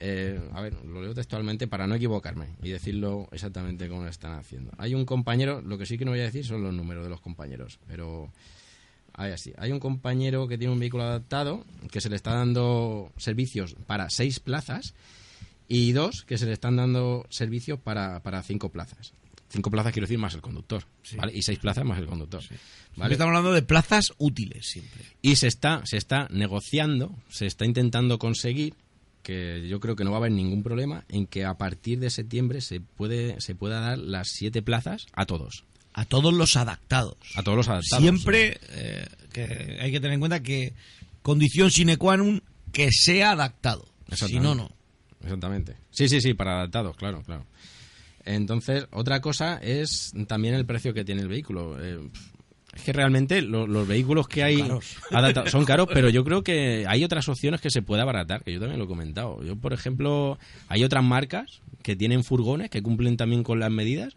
A: Eh, a ver, lo leo textualmente para no equivocarme y decirlo exactamente como lo están haciendo. Hay un compañero, lo que sí que no voy a decir son los números de los compañeros, pero hay así. Hay un compañero que tiene un vehículo adaptado que se le está dando servicios para seis plazas y dos que se le están dando servicios para, para cinco plazas. Cinco plazas quiero decir más el conductor, ¿vale? Y seis plazas más el conductor, ¿vale?
B: Estamos hablando de plazas útiles siempre.
A: Y se está, se está negociando, se está intentando conseguir, que yo creo que no va a haber ningún problema, en que a partir de septiembre se puede se pueda dar las siete plazas a todos.
B: A todos los adaptados.
A: A todos los adaptados.
B: Siempre eh, que hay que tener en cuenta que condición sine qua non que sea adaptado. Si no, no.
A: Exactamente. Sí, sí, sí, para adaptados, claro, claro. Entonces, otra cosa es también el precio que tiene el vehículo. Eh, es que realmente lo- los vehículos que hay
B: caros.
A: adaptados son caros, pero yo creo que hay otras opciones que se puede abaratar, que yo también lo he comentado. Yo, por ejemplo, hay otras marcas que tienen furgones que cumplen también con las medidas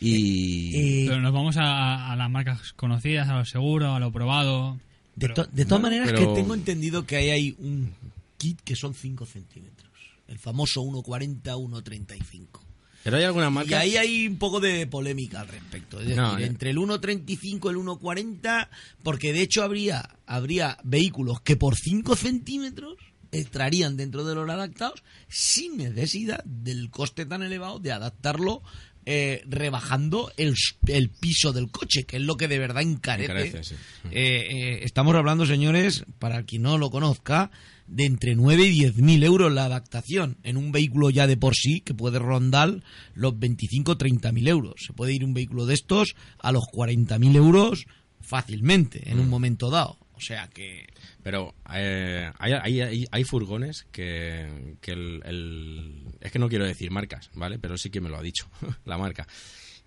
A: y...
B: Eh,
C: Pero nos vamos a, a las marcas conocidas, a lo seguro, a lo probado.
B: de, to- de todas
A: bueno,
B: maneras,
A: pero-
B: que tengo entendido que ahí hay un kit que son 5 centímetros. El famoso 1,40, 1,35.
A: Pero hay algunas
B: Y ahí hay un poco de polémica al respecto. Es decir,
A: No,
B: entre el 1,35 y el 1,40, porque de hecho habría, habría vehículos que por 5 centímetros entrarían dentro de los adaptados sin necesidad del coste tan elevado de adaptarlo eh, rebajando el, el piso del coche, que es lo que de verdad encarece.
A: Encarece, sí.
B: Eh, eh, estamos hablando, señores, para quien no lo conozca, de entre 9 y 10 mil euros la adaptación en un vehículo ya de por sí que puede rondar los 25 o 30 mil euros. Se puede ir un vehículo de estos a los 40 mil euros fácilmente en un momento dado. O sea que
A: Pero eh, hay, hay, hay, hay furgones que, que el, el- Es que no quiero decir marcas, ¿vale? Pero sí que me lo ha dicho la marca.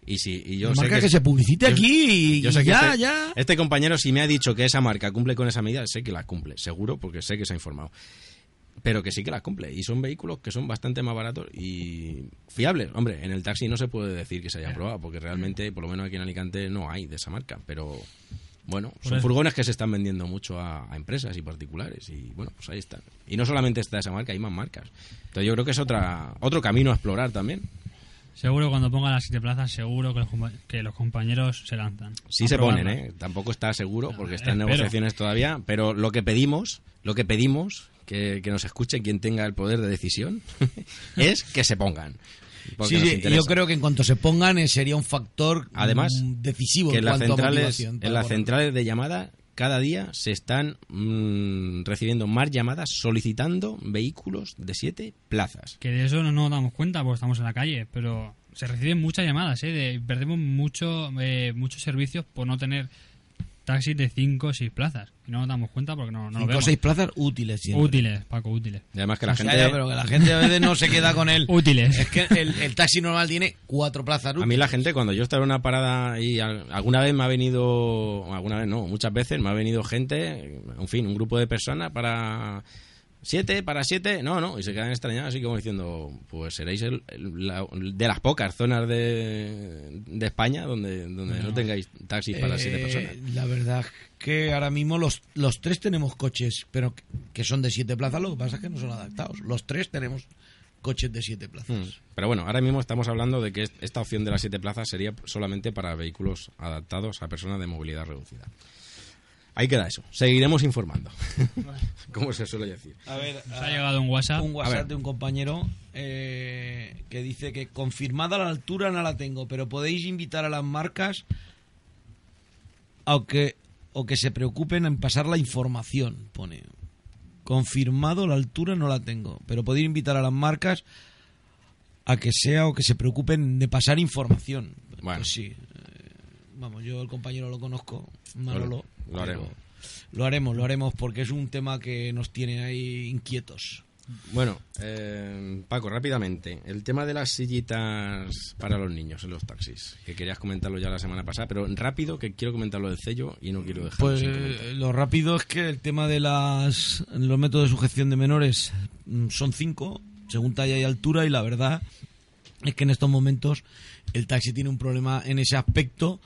A: Y si y yo
B: La
A: sé
B: marca
A: que,
B: que se publicite
A: yo-
B: aquí
A: yo sé
B: y
A: que
B: ya,
A: este,
B: ya.
A: Este compañero si me ha dicho que esa marca cumple con esa medida, sé que la cumple, seguro, porque sé que se ha informado. Pero que sí que la cumple. Y son vehículos que son bastante más baratos y fiables. Hombre, en el taxi no se puede decir que se haya probado, porque realmente, por lo menos aquí en Alicante, no hay de esa marca. Pero bueno, son furgones que se están vendiendo mucho a, a empresas y particulares. Y bueno, pues ahí están. Y no solamente está esa marca, hay más marcas. Entonces yo creo que es otra, otro camino a explorar también.
C: Seguro cuando pongan las siete plazas, seguro que los, que los compañeros se lanzan.
A: Sí se ponen. ¿eh? Tampoco está seguro porque está en negociaciones todavía, pero lo que pedimos, lo que pedimos, que, que nos escuche quien tenga el poder de decisión, es que se pongan.
B: Sí, sí, yo creo que en cuanto se pongan eh, sería un factor
A: Además,
B: mm, decisivo
A: que
B: en
A: las centrales, en las centrales de llamada cada día se están mm, recibiendo más llamadas solicitando vehículos de siete plazas.
C: Que de eso no nos damos cuenta porque estamos en la calle, pero se reciben muchas llamadas, ¿eh? De- perdemos mucho, eh, muchos servicios por no tener taxis de 5 o 6 plazas. Y no nos damos cuenta porque no, no lo
B: Cinco o
C: vemos.
B: seis plazas útiles siempre.
C: Útiles, Paco, útiles.
A: Y además que la
B: O
A: gente...
B: ya, pero que la gente a veces no se queda con él.
C: Útiles.
B: Es que el, el taxi normal tiene cuatro plazas
A: A mí la gente, cuando yo estaba en una parada y al- alguna vez me ha venido, alguna vez no, muchas veces me ha venido gente, en fin, un grupo de personas para siete, para siete, no, no, y se quedan extrañados así como diciendo, pues seréis el- el- la- de las pocas zonas de, de España donde, donde no, tengáis taxis para siete
B: Eh,
A: personas.
B: La verdad que ahora mismo los, los tres tenemos coches, pero que- que son de siete plazas, lo que pasa es que no son adaptados. Los tres tenemos coches de siete plazas.
A: Mm. Pero bueno, ahora mismo estamos hablando de que est- esta opción de las siete plazas sería solamente para vehículos adaptados a personas de movilidad reducida. Ahí queda eso. Seguiremos informando. Como se suele decir.
B: A ver,
C: Nos ha llegado un WhatsApp.
B: un
A: A
B: WhatsApp de un compañero eh, que dice que confirmada la altura no la tengo, pero podéis invitar a las marcas aunque o que se preocupen en pasar la información, pone. Confirmado la altura no la tengo, pero podéis invitar a las marcas a que sea o que se preocupen de pasar información.
A: Bueno.
B: Pues sí. eh, vamos, yo el compañero lo conozco, Manolo.
A: Lo- lo haremos.
B: Lo haremos, lo haremos porque es un tema que nos tiene ahí inquietos.
A: Bueno, eh, Paco, rápidamente. El tema de las sillitas para los niños en los taxis, que querías comentarlo ya la semana pasada, pero rápido, que quiero comentarlo del sello y no quiero dejarlo
B: Pues
A: sin
B: eh, lo rápido es que el tema de las los métodos de sujeción de menores mm, son cinco, según talla y altura, y la verdad es que en estos momentos el taxi tiene un problema en ese aspecto,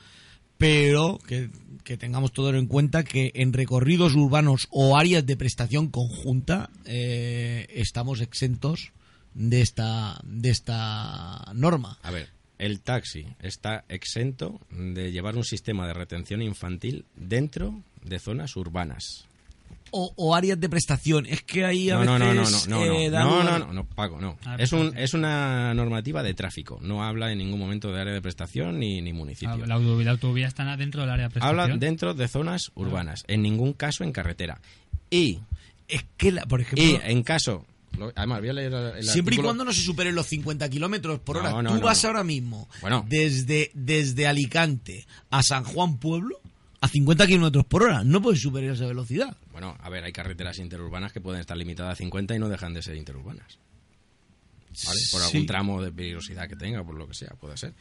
B: pero que, que tengamos todo en cuenta que en recorridos urbanos o áreas de prestación conjunta eh, estamos exentos de esta de esta norma.
A: A ver, el taxi está exento de llevar un sistema de retención infantil dentro de zonas urbanas.
B: O, o áreas de prestación. Es que ahí a
A: No, no, no, no,
B: veces
A: no, no,
B: eh,
A: no, no,
B: lugar-
A: no, no, no, Paco, no.
C: Ah,
A: Es, un, es una normativa de tráfico, no habla en ningún momento de área de prestación ni, ni municipio.
C: Ah, La autovía, la autovía está dentro del área de prestación.
A: Habla dentro de zonas urbanas, en ningún caso en carretera. Y,
B: Es que, la- por ejemplo,
A: y en caso... lo- Además, voy a leer el
B: siempre y cuando no se superen los 50 kilómetros por hora.
A: No, no,
B: Tú
A: no,
B: vas
A: no.
B: ahora mismo
A: Bueno.
B: desde, desde Alicante a San Juan Pueblo a 50 kilómetros por hora. No puedes superar esa velocidad.
A: Bueno, a ver, hay carreteras interurbanas que pueden estar limitadas a 50 y no dejan de ser interurbanas. ¿Vale? Por algún
B: Sí.
A: tramo de peligrosidad que tenga, por lo que sea, puede ser.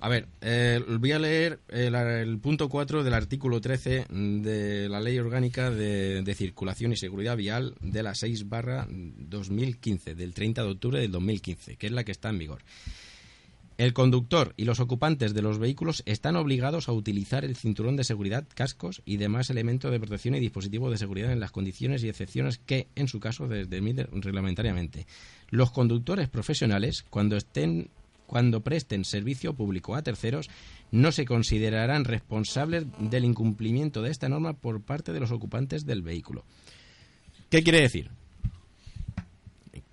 A: A ver, eh, voy a leer el, el punto 4 del artículo 13 de la Ley Orgánica de, de Circulación y Seguridad Vial de la 6 barra 2015, del 30 de octubre del 2015, que es la que está en vigor. El conductor y los ocupantes de los vehículos están obligados a utilizar el cinturón de seguridad, cascos y demás elementos de protección y dispositivos de seguridad en las condiciones y excepciones que, en su caso, determinen reglamentariamente. Los conductores profesionales, cuando estén cuando presten servicio público a terceros, no se considerarán responsables del incumplimiento de esta norma por parte de los ocupantes del vehículo. ¿Qué quiere decir?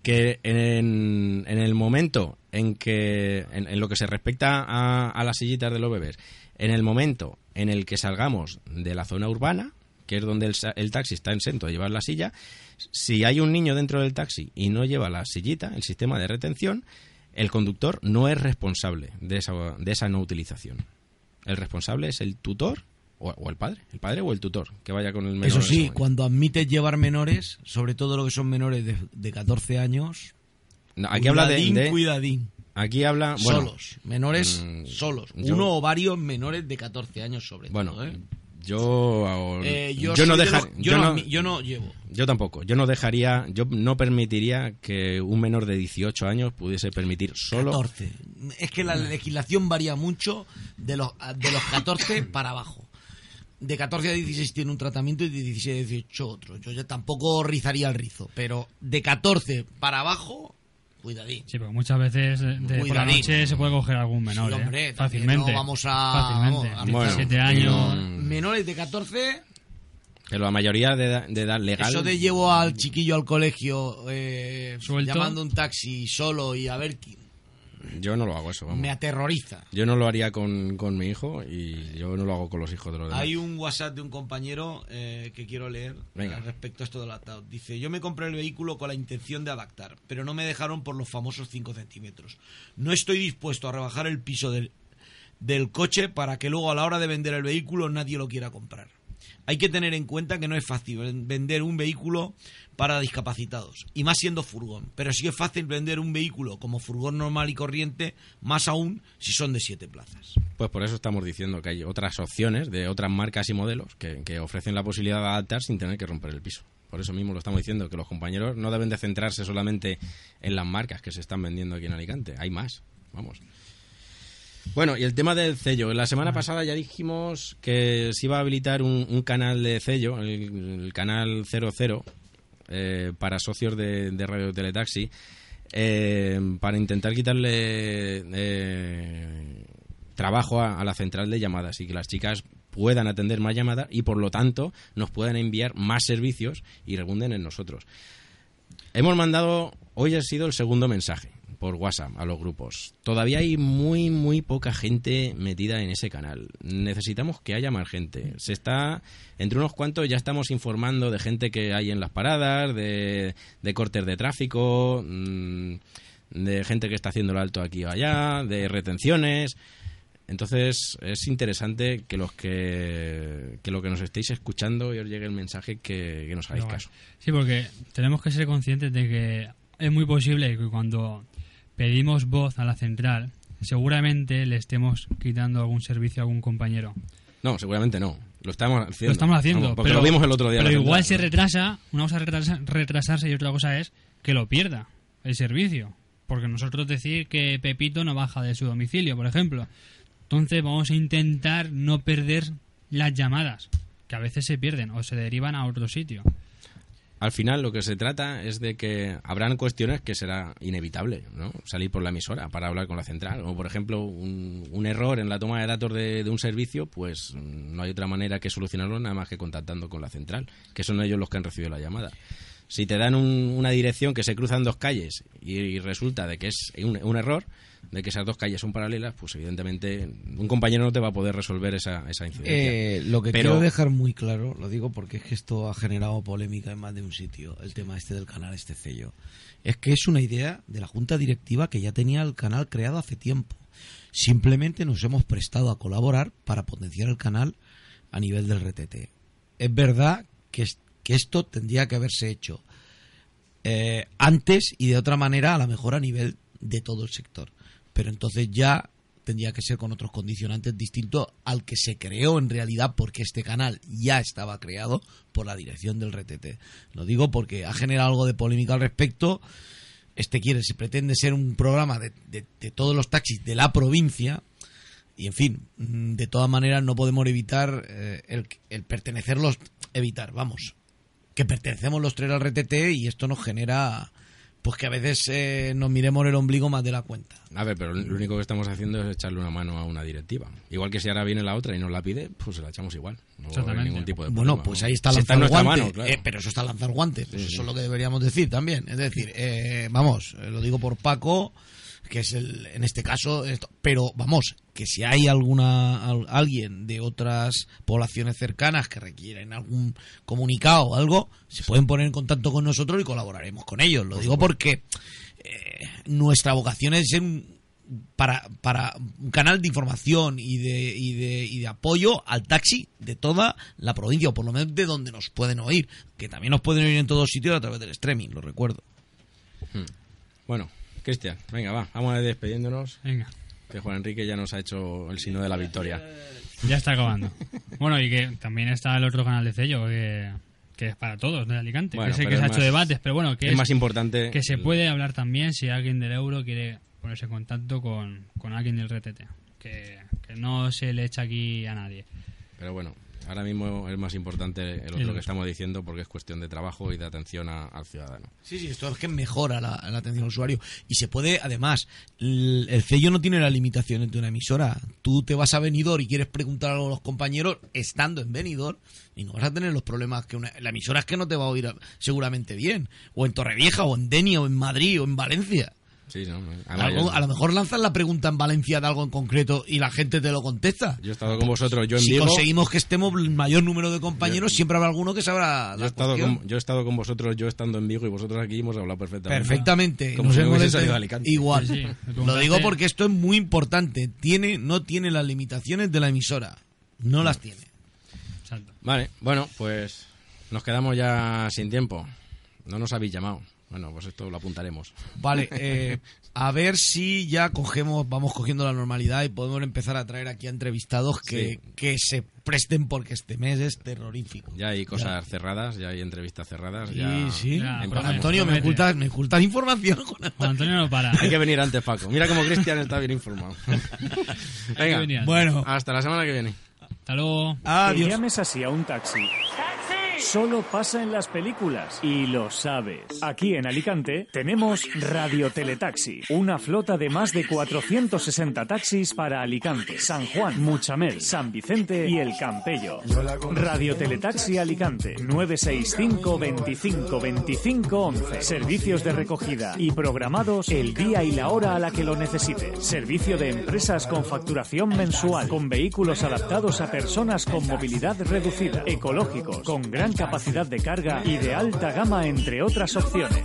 A: Que en, en el momento en que, en, lo que se respecta a, a las sillitas de los bebés, en el momento en el que salgamos de la zona urbana, que es donde el, el taxi está exento de llevar la silla, si hay un niño dentro del taxi y no lleva la sillita, el sistema de retención, el conductor no es responsable de esa, de esa no utilización. El responsable es el tutor o, o el padre, el padre o el tutor, que vaya con el menor.
B: Eso sí, cuando admites llevar menores, sobre todo lo que son menores de, de 14 años,
A: No, aquí habla de, de-
B: cuidadín.
A: Aquí habla... Bueno,
B: solos, menores
A: mm,
B: solos.
A: yo-
B: Uno o varios menores de 14 años sobre
A: Bueno,
B: todo. ¿eh?
A: yo... hago-
B: Eh,
A: yo,
B: yo
A: no
B: de
A: dejar... yo
B: no,
A: no-
B: yo no llevo.
A: Yo tampoco. Yo no dejaría, yo no permitiría que un menor de 18 años pudiese permitir solo
B: 14. Es que la legislación varía mucho de los, de los 14 para abajo. De 14 a 16 tiene un tratamiento y de 16 a 18 otro. Yo ya tampoco rizaría el rizo, pero de 14 para abajo, cuidadín.
C: Sí, porque muchas veces de, de por la noche se puede coger algún menor,
B: Sí,
C: ¿eh?
B: hombre, también
C: Fácilmente.
B: no vamos a-
C: Fácilmente.
B: vamos, a-
C: 17
A: Bueno,
C: años.
B: Menores de 14,
A: que la mayoría de, edad- de edad legal.
B: eso de llevo al chiquillo al colegio eh, llamando un taxi solo y a ver, qui-
A: Yo no lo hago eso, vamos.
B: me aterroriza.
A: Yo no lo haría con, con mi hijo y yo no lo hago con los hijos de los demás.
B: Hay un WhatsApp de un compañero eh, que quiero leer
A: Venga.
B: respecto a esto del adaptado. Dice, yo me compré el vehículo con la intención de adaptar, pero no me dejaron por los famosos 5 centímetros. No estoy dispuesto a rebajar el piso del, del coche para que luego a la hora de vender el vehículo nadie lo quiera comprar. Hay que tener en cuenta que no es fácil vender un vehículo para discapacitados, y más siendo furgón, pero sí es fácil vender un vehículo como furgón normal y corriente, más aún si son de 7 plazas.
A: Pues por eso estamos diciendo que hay otras opciones de otras marcas y modelos que, que ofrecen la posibilidad de adaptar sin tener que romper el piso. Por eso mismo lo estamos diciendo, que los compañeros no deben de centrarse solamente en las marcas que se están vendiendo aquí en Alicante. Hay más, vamos. Bueno, y el tema del sello. La semana pasada ya dijimos que se iba a habilitar un, un canal de sello, el, el canal 00, eh, para socios de, de Radio Teletaxi, eh, para intentar quitarle eh, trabajo a, a la central de llamadas y que las chicas puedan atender más llamadas y por lo tanto nos puedan enviar más servicios y rebunden en nosotros. Hemos mandado, hoy ha sido el segundo mensaje por WhatsApp a los grupos. Todavía hay muy, muy poca gente metida en ese canal. Necesitamos que haya más gente. Se está, entre unos cuantos ya estamos informando de gente que hay en las paradas, de, de cortes de tráfico, mm, de gente que está haciendo el alto aquí o allá, de retenciones. Entonces es interesante que los que, que lo que nos estéis escuchando y os llegue el mensaje que, que nos hagáis
C: No,
A: caso.
C: Sí, porque tenemos que ser conscientes de que es muy posible que cuando pedimos voz a la central, seguramente le estemos quitando algún servicio a algún compañero.
A: No, seguramente no. Lo estamos haciendo.
C: Lo estamos haciendo,
A: porque
C: pero,
A: lo vimos el otro día.
C: pero igual
A: central.
C: se retrasa, una cosa es retrasa- retrasarse y otra cosa es que lo pierda el servicio. Porque nosotros decir que Pepito no baja de su domicilio, por ejemplo. Entonces vamos a intentar no perder las llamadas, que a veces se pierden o se derivan a otro sitio.
A: Al final lo que se trata es de que habrán cuestiones que será inevitable, ¿no? Salir por la emisora para hablar con la central. Como por ejemplo un, un error en la toma de datos de, un servicio, pues no hay otra manera que solucionarlo nada más que contactando con la central, que son ellos los que han recibido la llamada. Si te dan un- una dirección que se cruzan dos calles y, y resulta de que es un, un error, de que esas dos calles son paralelas, pues evidentemente un compañero no te va a poder resolver esa, esa incidencia.
B: Eh, lo que
A: Pero-
B: quiero dejar muy claro, lo digo porque es que esto ha generado polémica en más de un sitio, el tema este del canal, este sello, es que es una idea de la junta directiva que ya tenía el canal creado hace tiempo. Simplemente nos hemos prestado a colaborar para potenciar el canal a nivel del RTT. Es verdad que, es- que esto tendría que haberse hecho eh, antes y de otra manera a lo mejor a nivel de todo el sector. Pero entonces ya tendría que ser con otros condicionantes distintos al que se creó en realidad porque este canal ya estaba creado por la dirección del RTT. Lo digo porque ha generado algo de polémica al respecto. Este quiere, se pretende ser un programa de, de- de todos los taxis de la provincia y en fin, mm, de todas maneras no podemos evitar eh, el, el pertenecerlos, evitar, vamos, que pertenecemos los tres al RTT y esto nos genera pues que a veces eh, nos miremos el ombligo más de la cuenta.
A: A ver, pero lo único que estamos haciendo es echarle una mano a una directiva. Igual que si ahora viene la otra y nos la pide, pues se la echamos igual. No va a haber
C: Exactamente.
A: ningún tipo de
B: Bueno,
A: problema,
B: pues
A: ¿no?
B: ahí está
A: Si
B: lanzar
A: en nuestra
B: guante.
A: mano, claro.
B: Eh, pero eso está lanzar guante. Pues
A: Sí,
B: eso
A: sí.
B: es lo que deberíamos decir también. Es decir, eh, vamos, eh, lo digo por Paco, que es el, en este caso, esto- pero vamos, que si hay alguna al- alguien de otras poblaciones cercanas que requieren algún comunicado o algo, se pueden poner en contacto con nosotros y colaboraremos con ellos. Lo digo porque eh, nuestra vocación es ser un, para, para un canal de información y de, y, de, y de apoyo al taxi de toda la provincia, o por lo menos de donde nos pueden oír, que también nos pueden oír en todos sitios a través del streaming, lo recuerdo.
A: Bueno, Cristian, venga, va, vamos a ir despidiéndonos.
C: Venga,
A: Que Juan Enrique ya nos ha hecho el signo de la victoria.
C: ya está acabando. bueno, y que también está el otro canal de Cello, que, que es para todos, de Alicante.
A: Bueno,
C: que sé que se ha hecho debates, pero bueno, que
A: es
C: es,
A: más importante
C: que se
A: el-
C: puede hablar también si alguien del euro quiere ponerse en contacto con, con alguien del RTT. Que, que no se le echa aquí a nadie.
A: Pero bueno, ahora mismo es más importante el otro que estamos diciendo porque es cuestión de trabajo y de atención a- al ciudadano.
B: Sí, sí, esto es que mejora la, la atención al usuario. Y se puede, además, el, el sello no tiene las limitaciones de una emisora. Tú te vas a Benidorm y quieres preguntar algo a los compañeros estando en Benidorm y no vas a tener los problemas que una, la emisora es que no te va a oír seguramente bien. O en Torrevieja, o en Denia, o en Madrid, o en Valencia.
A: Sí, ¿no? Además,
B: Algo-
A: yo,
B: a lo mejor lanzas la pregunta en Valencia de algo en concreto y la gente te lo contesta.
A: yo he estado con vosotros, yo en
B: si
A: Vigo.
B: conseguimos que estemos el mayor número de compañeros, siempre habrá alguno que sabrá
A: Yo he, estado con, yo he estado con vosotros, yo estando en Vigo y vosotros aquí hemos hablado perfectamente.
B: Perfectamente.
A: Como si Alicante.
B: Igual.
C: Sí, sí. Me
B: Lo digo porque esto es muy importante. Tiene, no tiene las limitaciones de la emisora. No las tiene.
C: Exacto.
A: Vale, bueno, pues nos quedamos ya sin tiempo. No nos habéis llamado. Bueno, pues esto lo apuntaremos.
B: Vale, eh, a ver si ya cogemos, vamos cogiendo la normalidad y podemos empezar a traer aquí a entrevistados que,
A: Sí.
B: que se presten porque este mes es terrorífico.
A: Ya hay cosas cerradas, ya hay entrevistas cerradas.
B: Sí,
A: ya
B: sí.
C: Ya.
B: Antonio, me ocultas, me ocultas información.
C: Juan Antonio no para.
A: Hay que venir antes, Paco. Mira cómo Cristian está bien informado. Venga.
B: Bueno,
A: hasta la semana que viene.
C: Hasta luego.
D: Que
B: adiós.
D: llames así a un taxi. Solo pasa en las películas y lo sabes. Aquí en Alicante tenemos Radio Teletaxi, una flota de más de 460 taxis para Alicante, San Juan, Muchamel, San Vicente y El Campello. Radio Teletaxi Alicante 965 25 25 11. Servicios de recogida y programados el día y la hora a la que lo necesite. Servicio de empresas con facturación mensual, con vehículos adaptados a personas con movilidad reducida, ecológicos, con gran capacidad de carga y de alta gama entre otras opciones.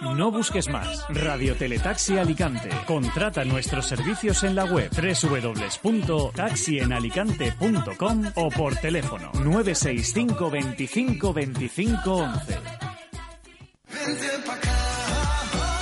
D: No busques más. Radio Teletaxi Alicante. Contrata nuestros servicios en la web www.taxienalicante.com o por teléfono 965 25 25 11.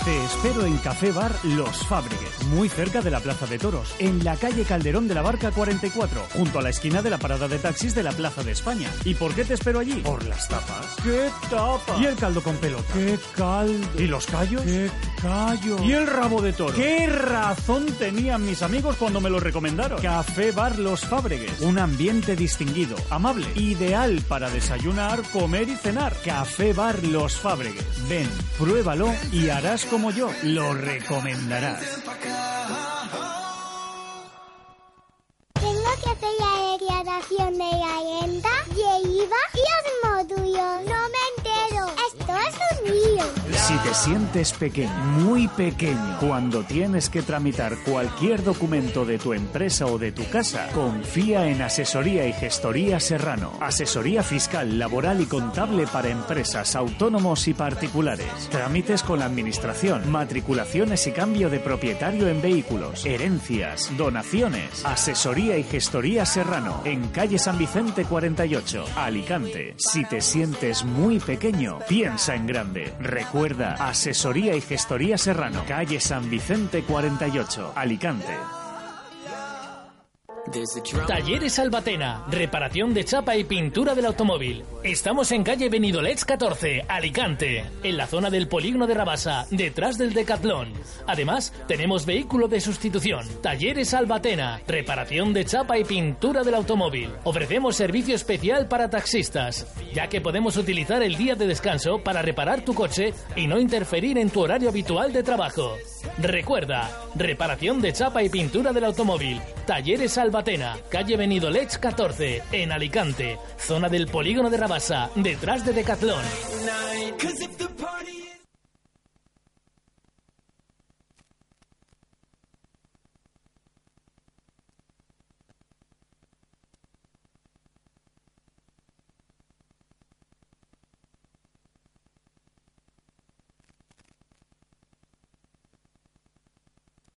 D: Te espero en Café Bar Los Fábrigues, muy cerca de la Plaza de Toros, en la calle Calderón de la Barca 44, junto a la esquina de la parada de taxis de la Plaza de España. ¿Y por qué te espero allí? Por las tapas. ¿Qué tapas? ¿Y el caldo con pelota? ¿Qué caldo? ¿Y los callos? ¿Qué callo? ¿Y el rabo de toro? ¿Qué razón tenían mis amigos cuando me lo recomendaron? Café Bar Los Fábrigues, un ambiente distinguido, amable, ideal para desayunar, comer y cenar. Café Bar Los Fábrigues. Ven, pruébalo y harás como yo, lo recomendarás.
F: Tengo que hacer la declaración de la renta, y los
D: Si te sientes pequeño, muy pequeño, cuando tienes que tramitar cualquier documento de tu empresa o de tu casa, confía en Asesoría y Gestoría Serrano. Asesoría fiscal, laboral y contable para empresas, autónomos y particulares. Trámites con la administración, matriculaciones y cambio de propietario en vehículos, herencias, donaciones. Asesoría y Gestoría Serrano, en calle San Vicente 48, Alicante. Si te sientes muy pequeño, piensa en grande. Recuerda, Asesoría y Gestoría Serrano, calle San Vicente 48, Alicante.
H: Talleres Albatena, reparación de chapa y pintura del automóvil. Estamos en calle Benidolets 14, Alicante, en la zona del polígono de Rabasa, detrás del Decatlón. Además, tenemos vehículo de sustitución. Talleres Albatena, reparación de chapa y pintura del automóvil. Ofrecemos servicio especial para taxistas, ya que podemos utilizar el día de descanso para reparar tu coche y no interferir en tu horario habitual de trabajo. Recuerda, reparación de chapa y pintura del automóvil. Talleres Albatena, calle Benidolets 14, en Alicante, zona del polígono de Rabasa, detrás de Decatlón.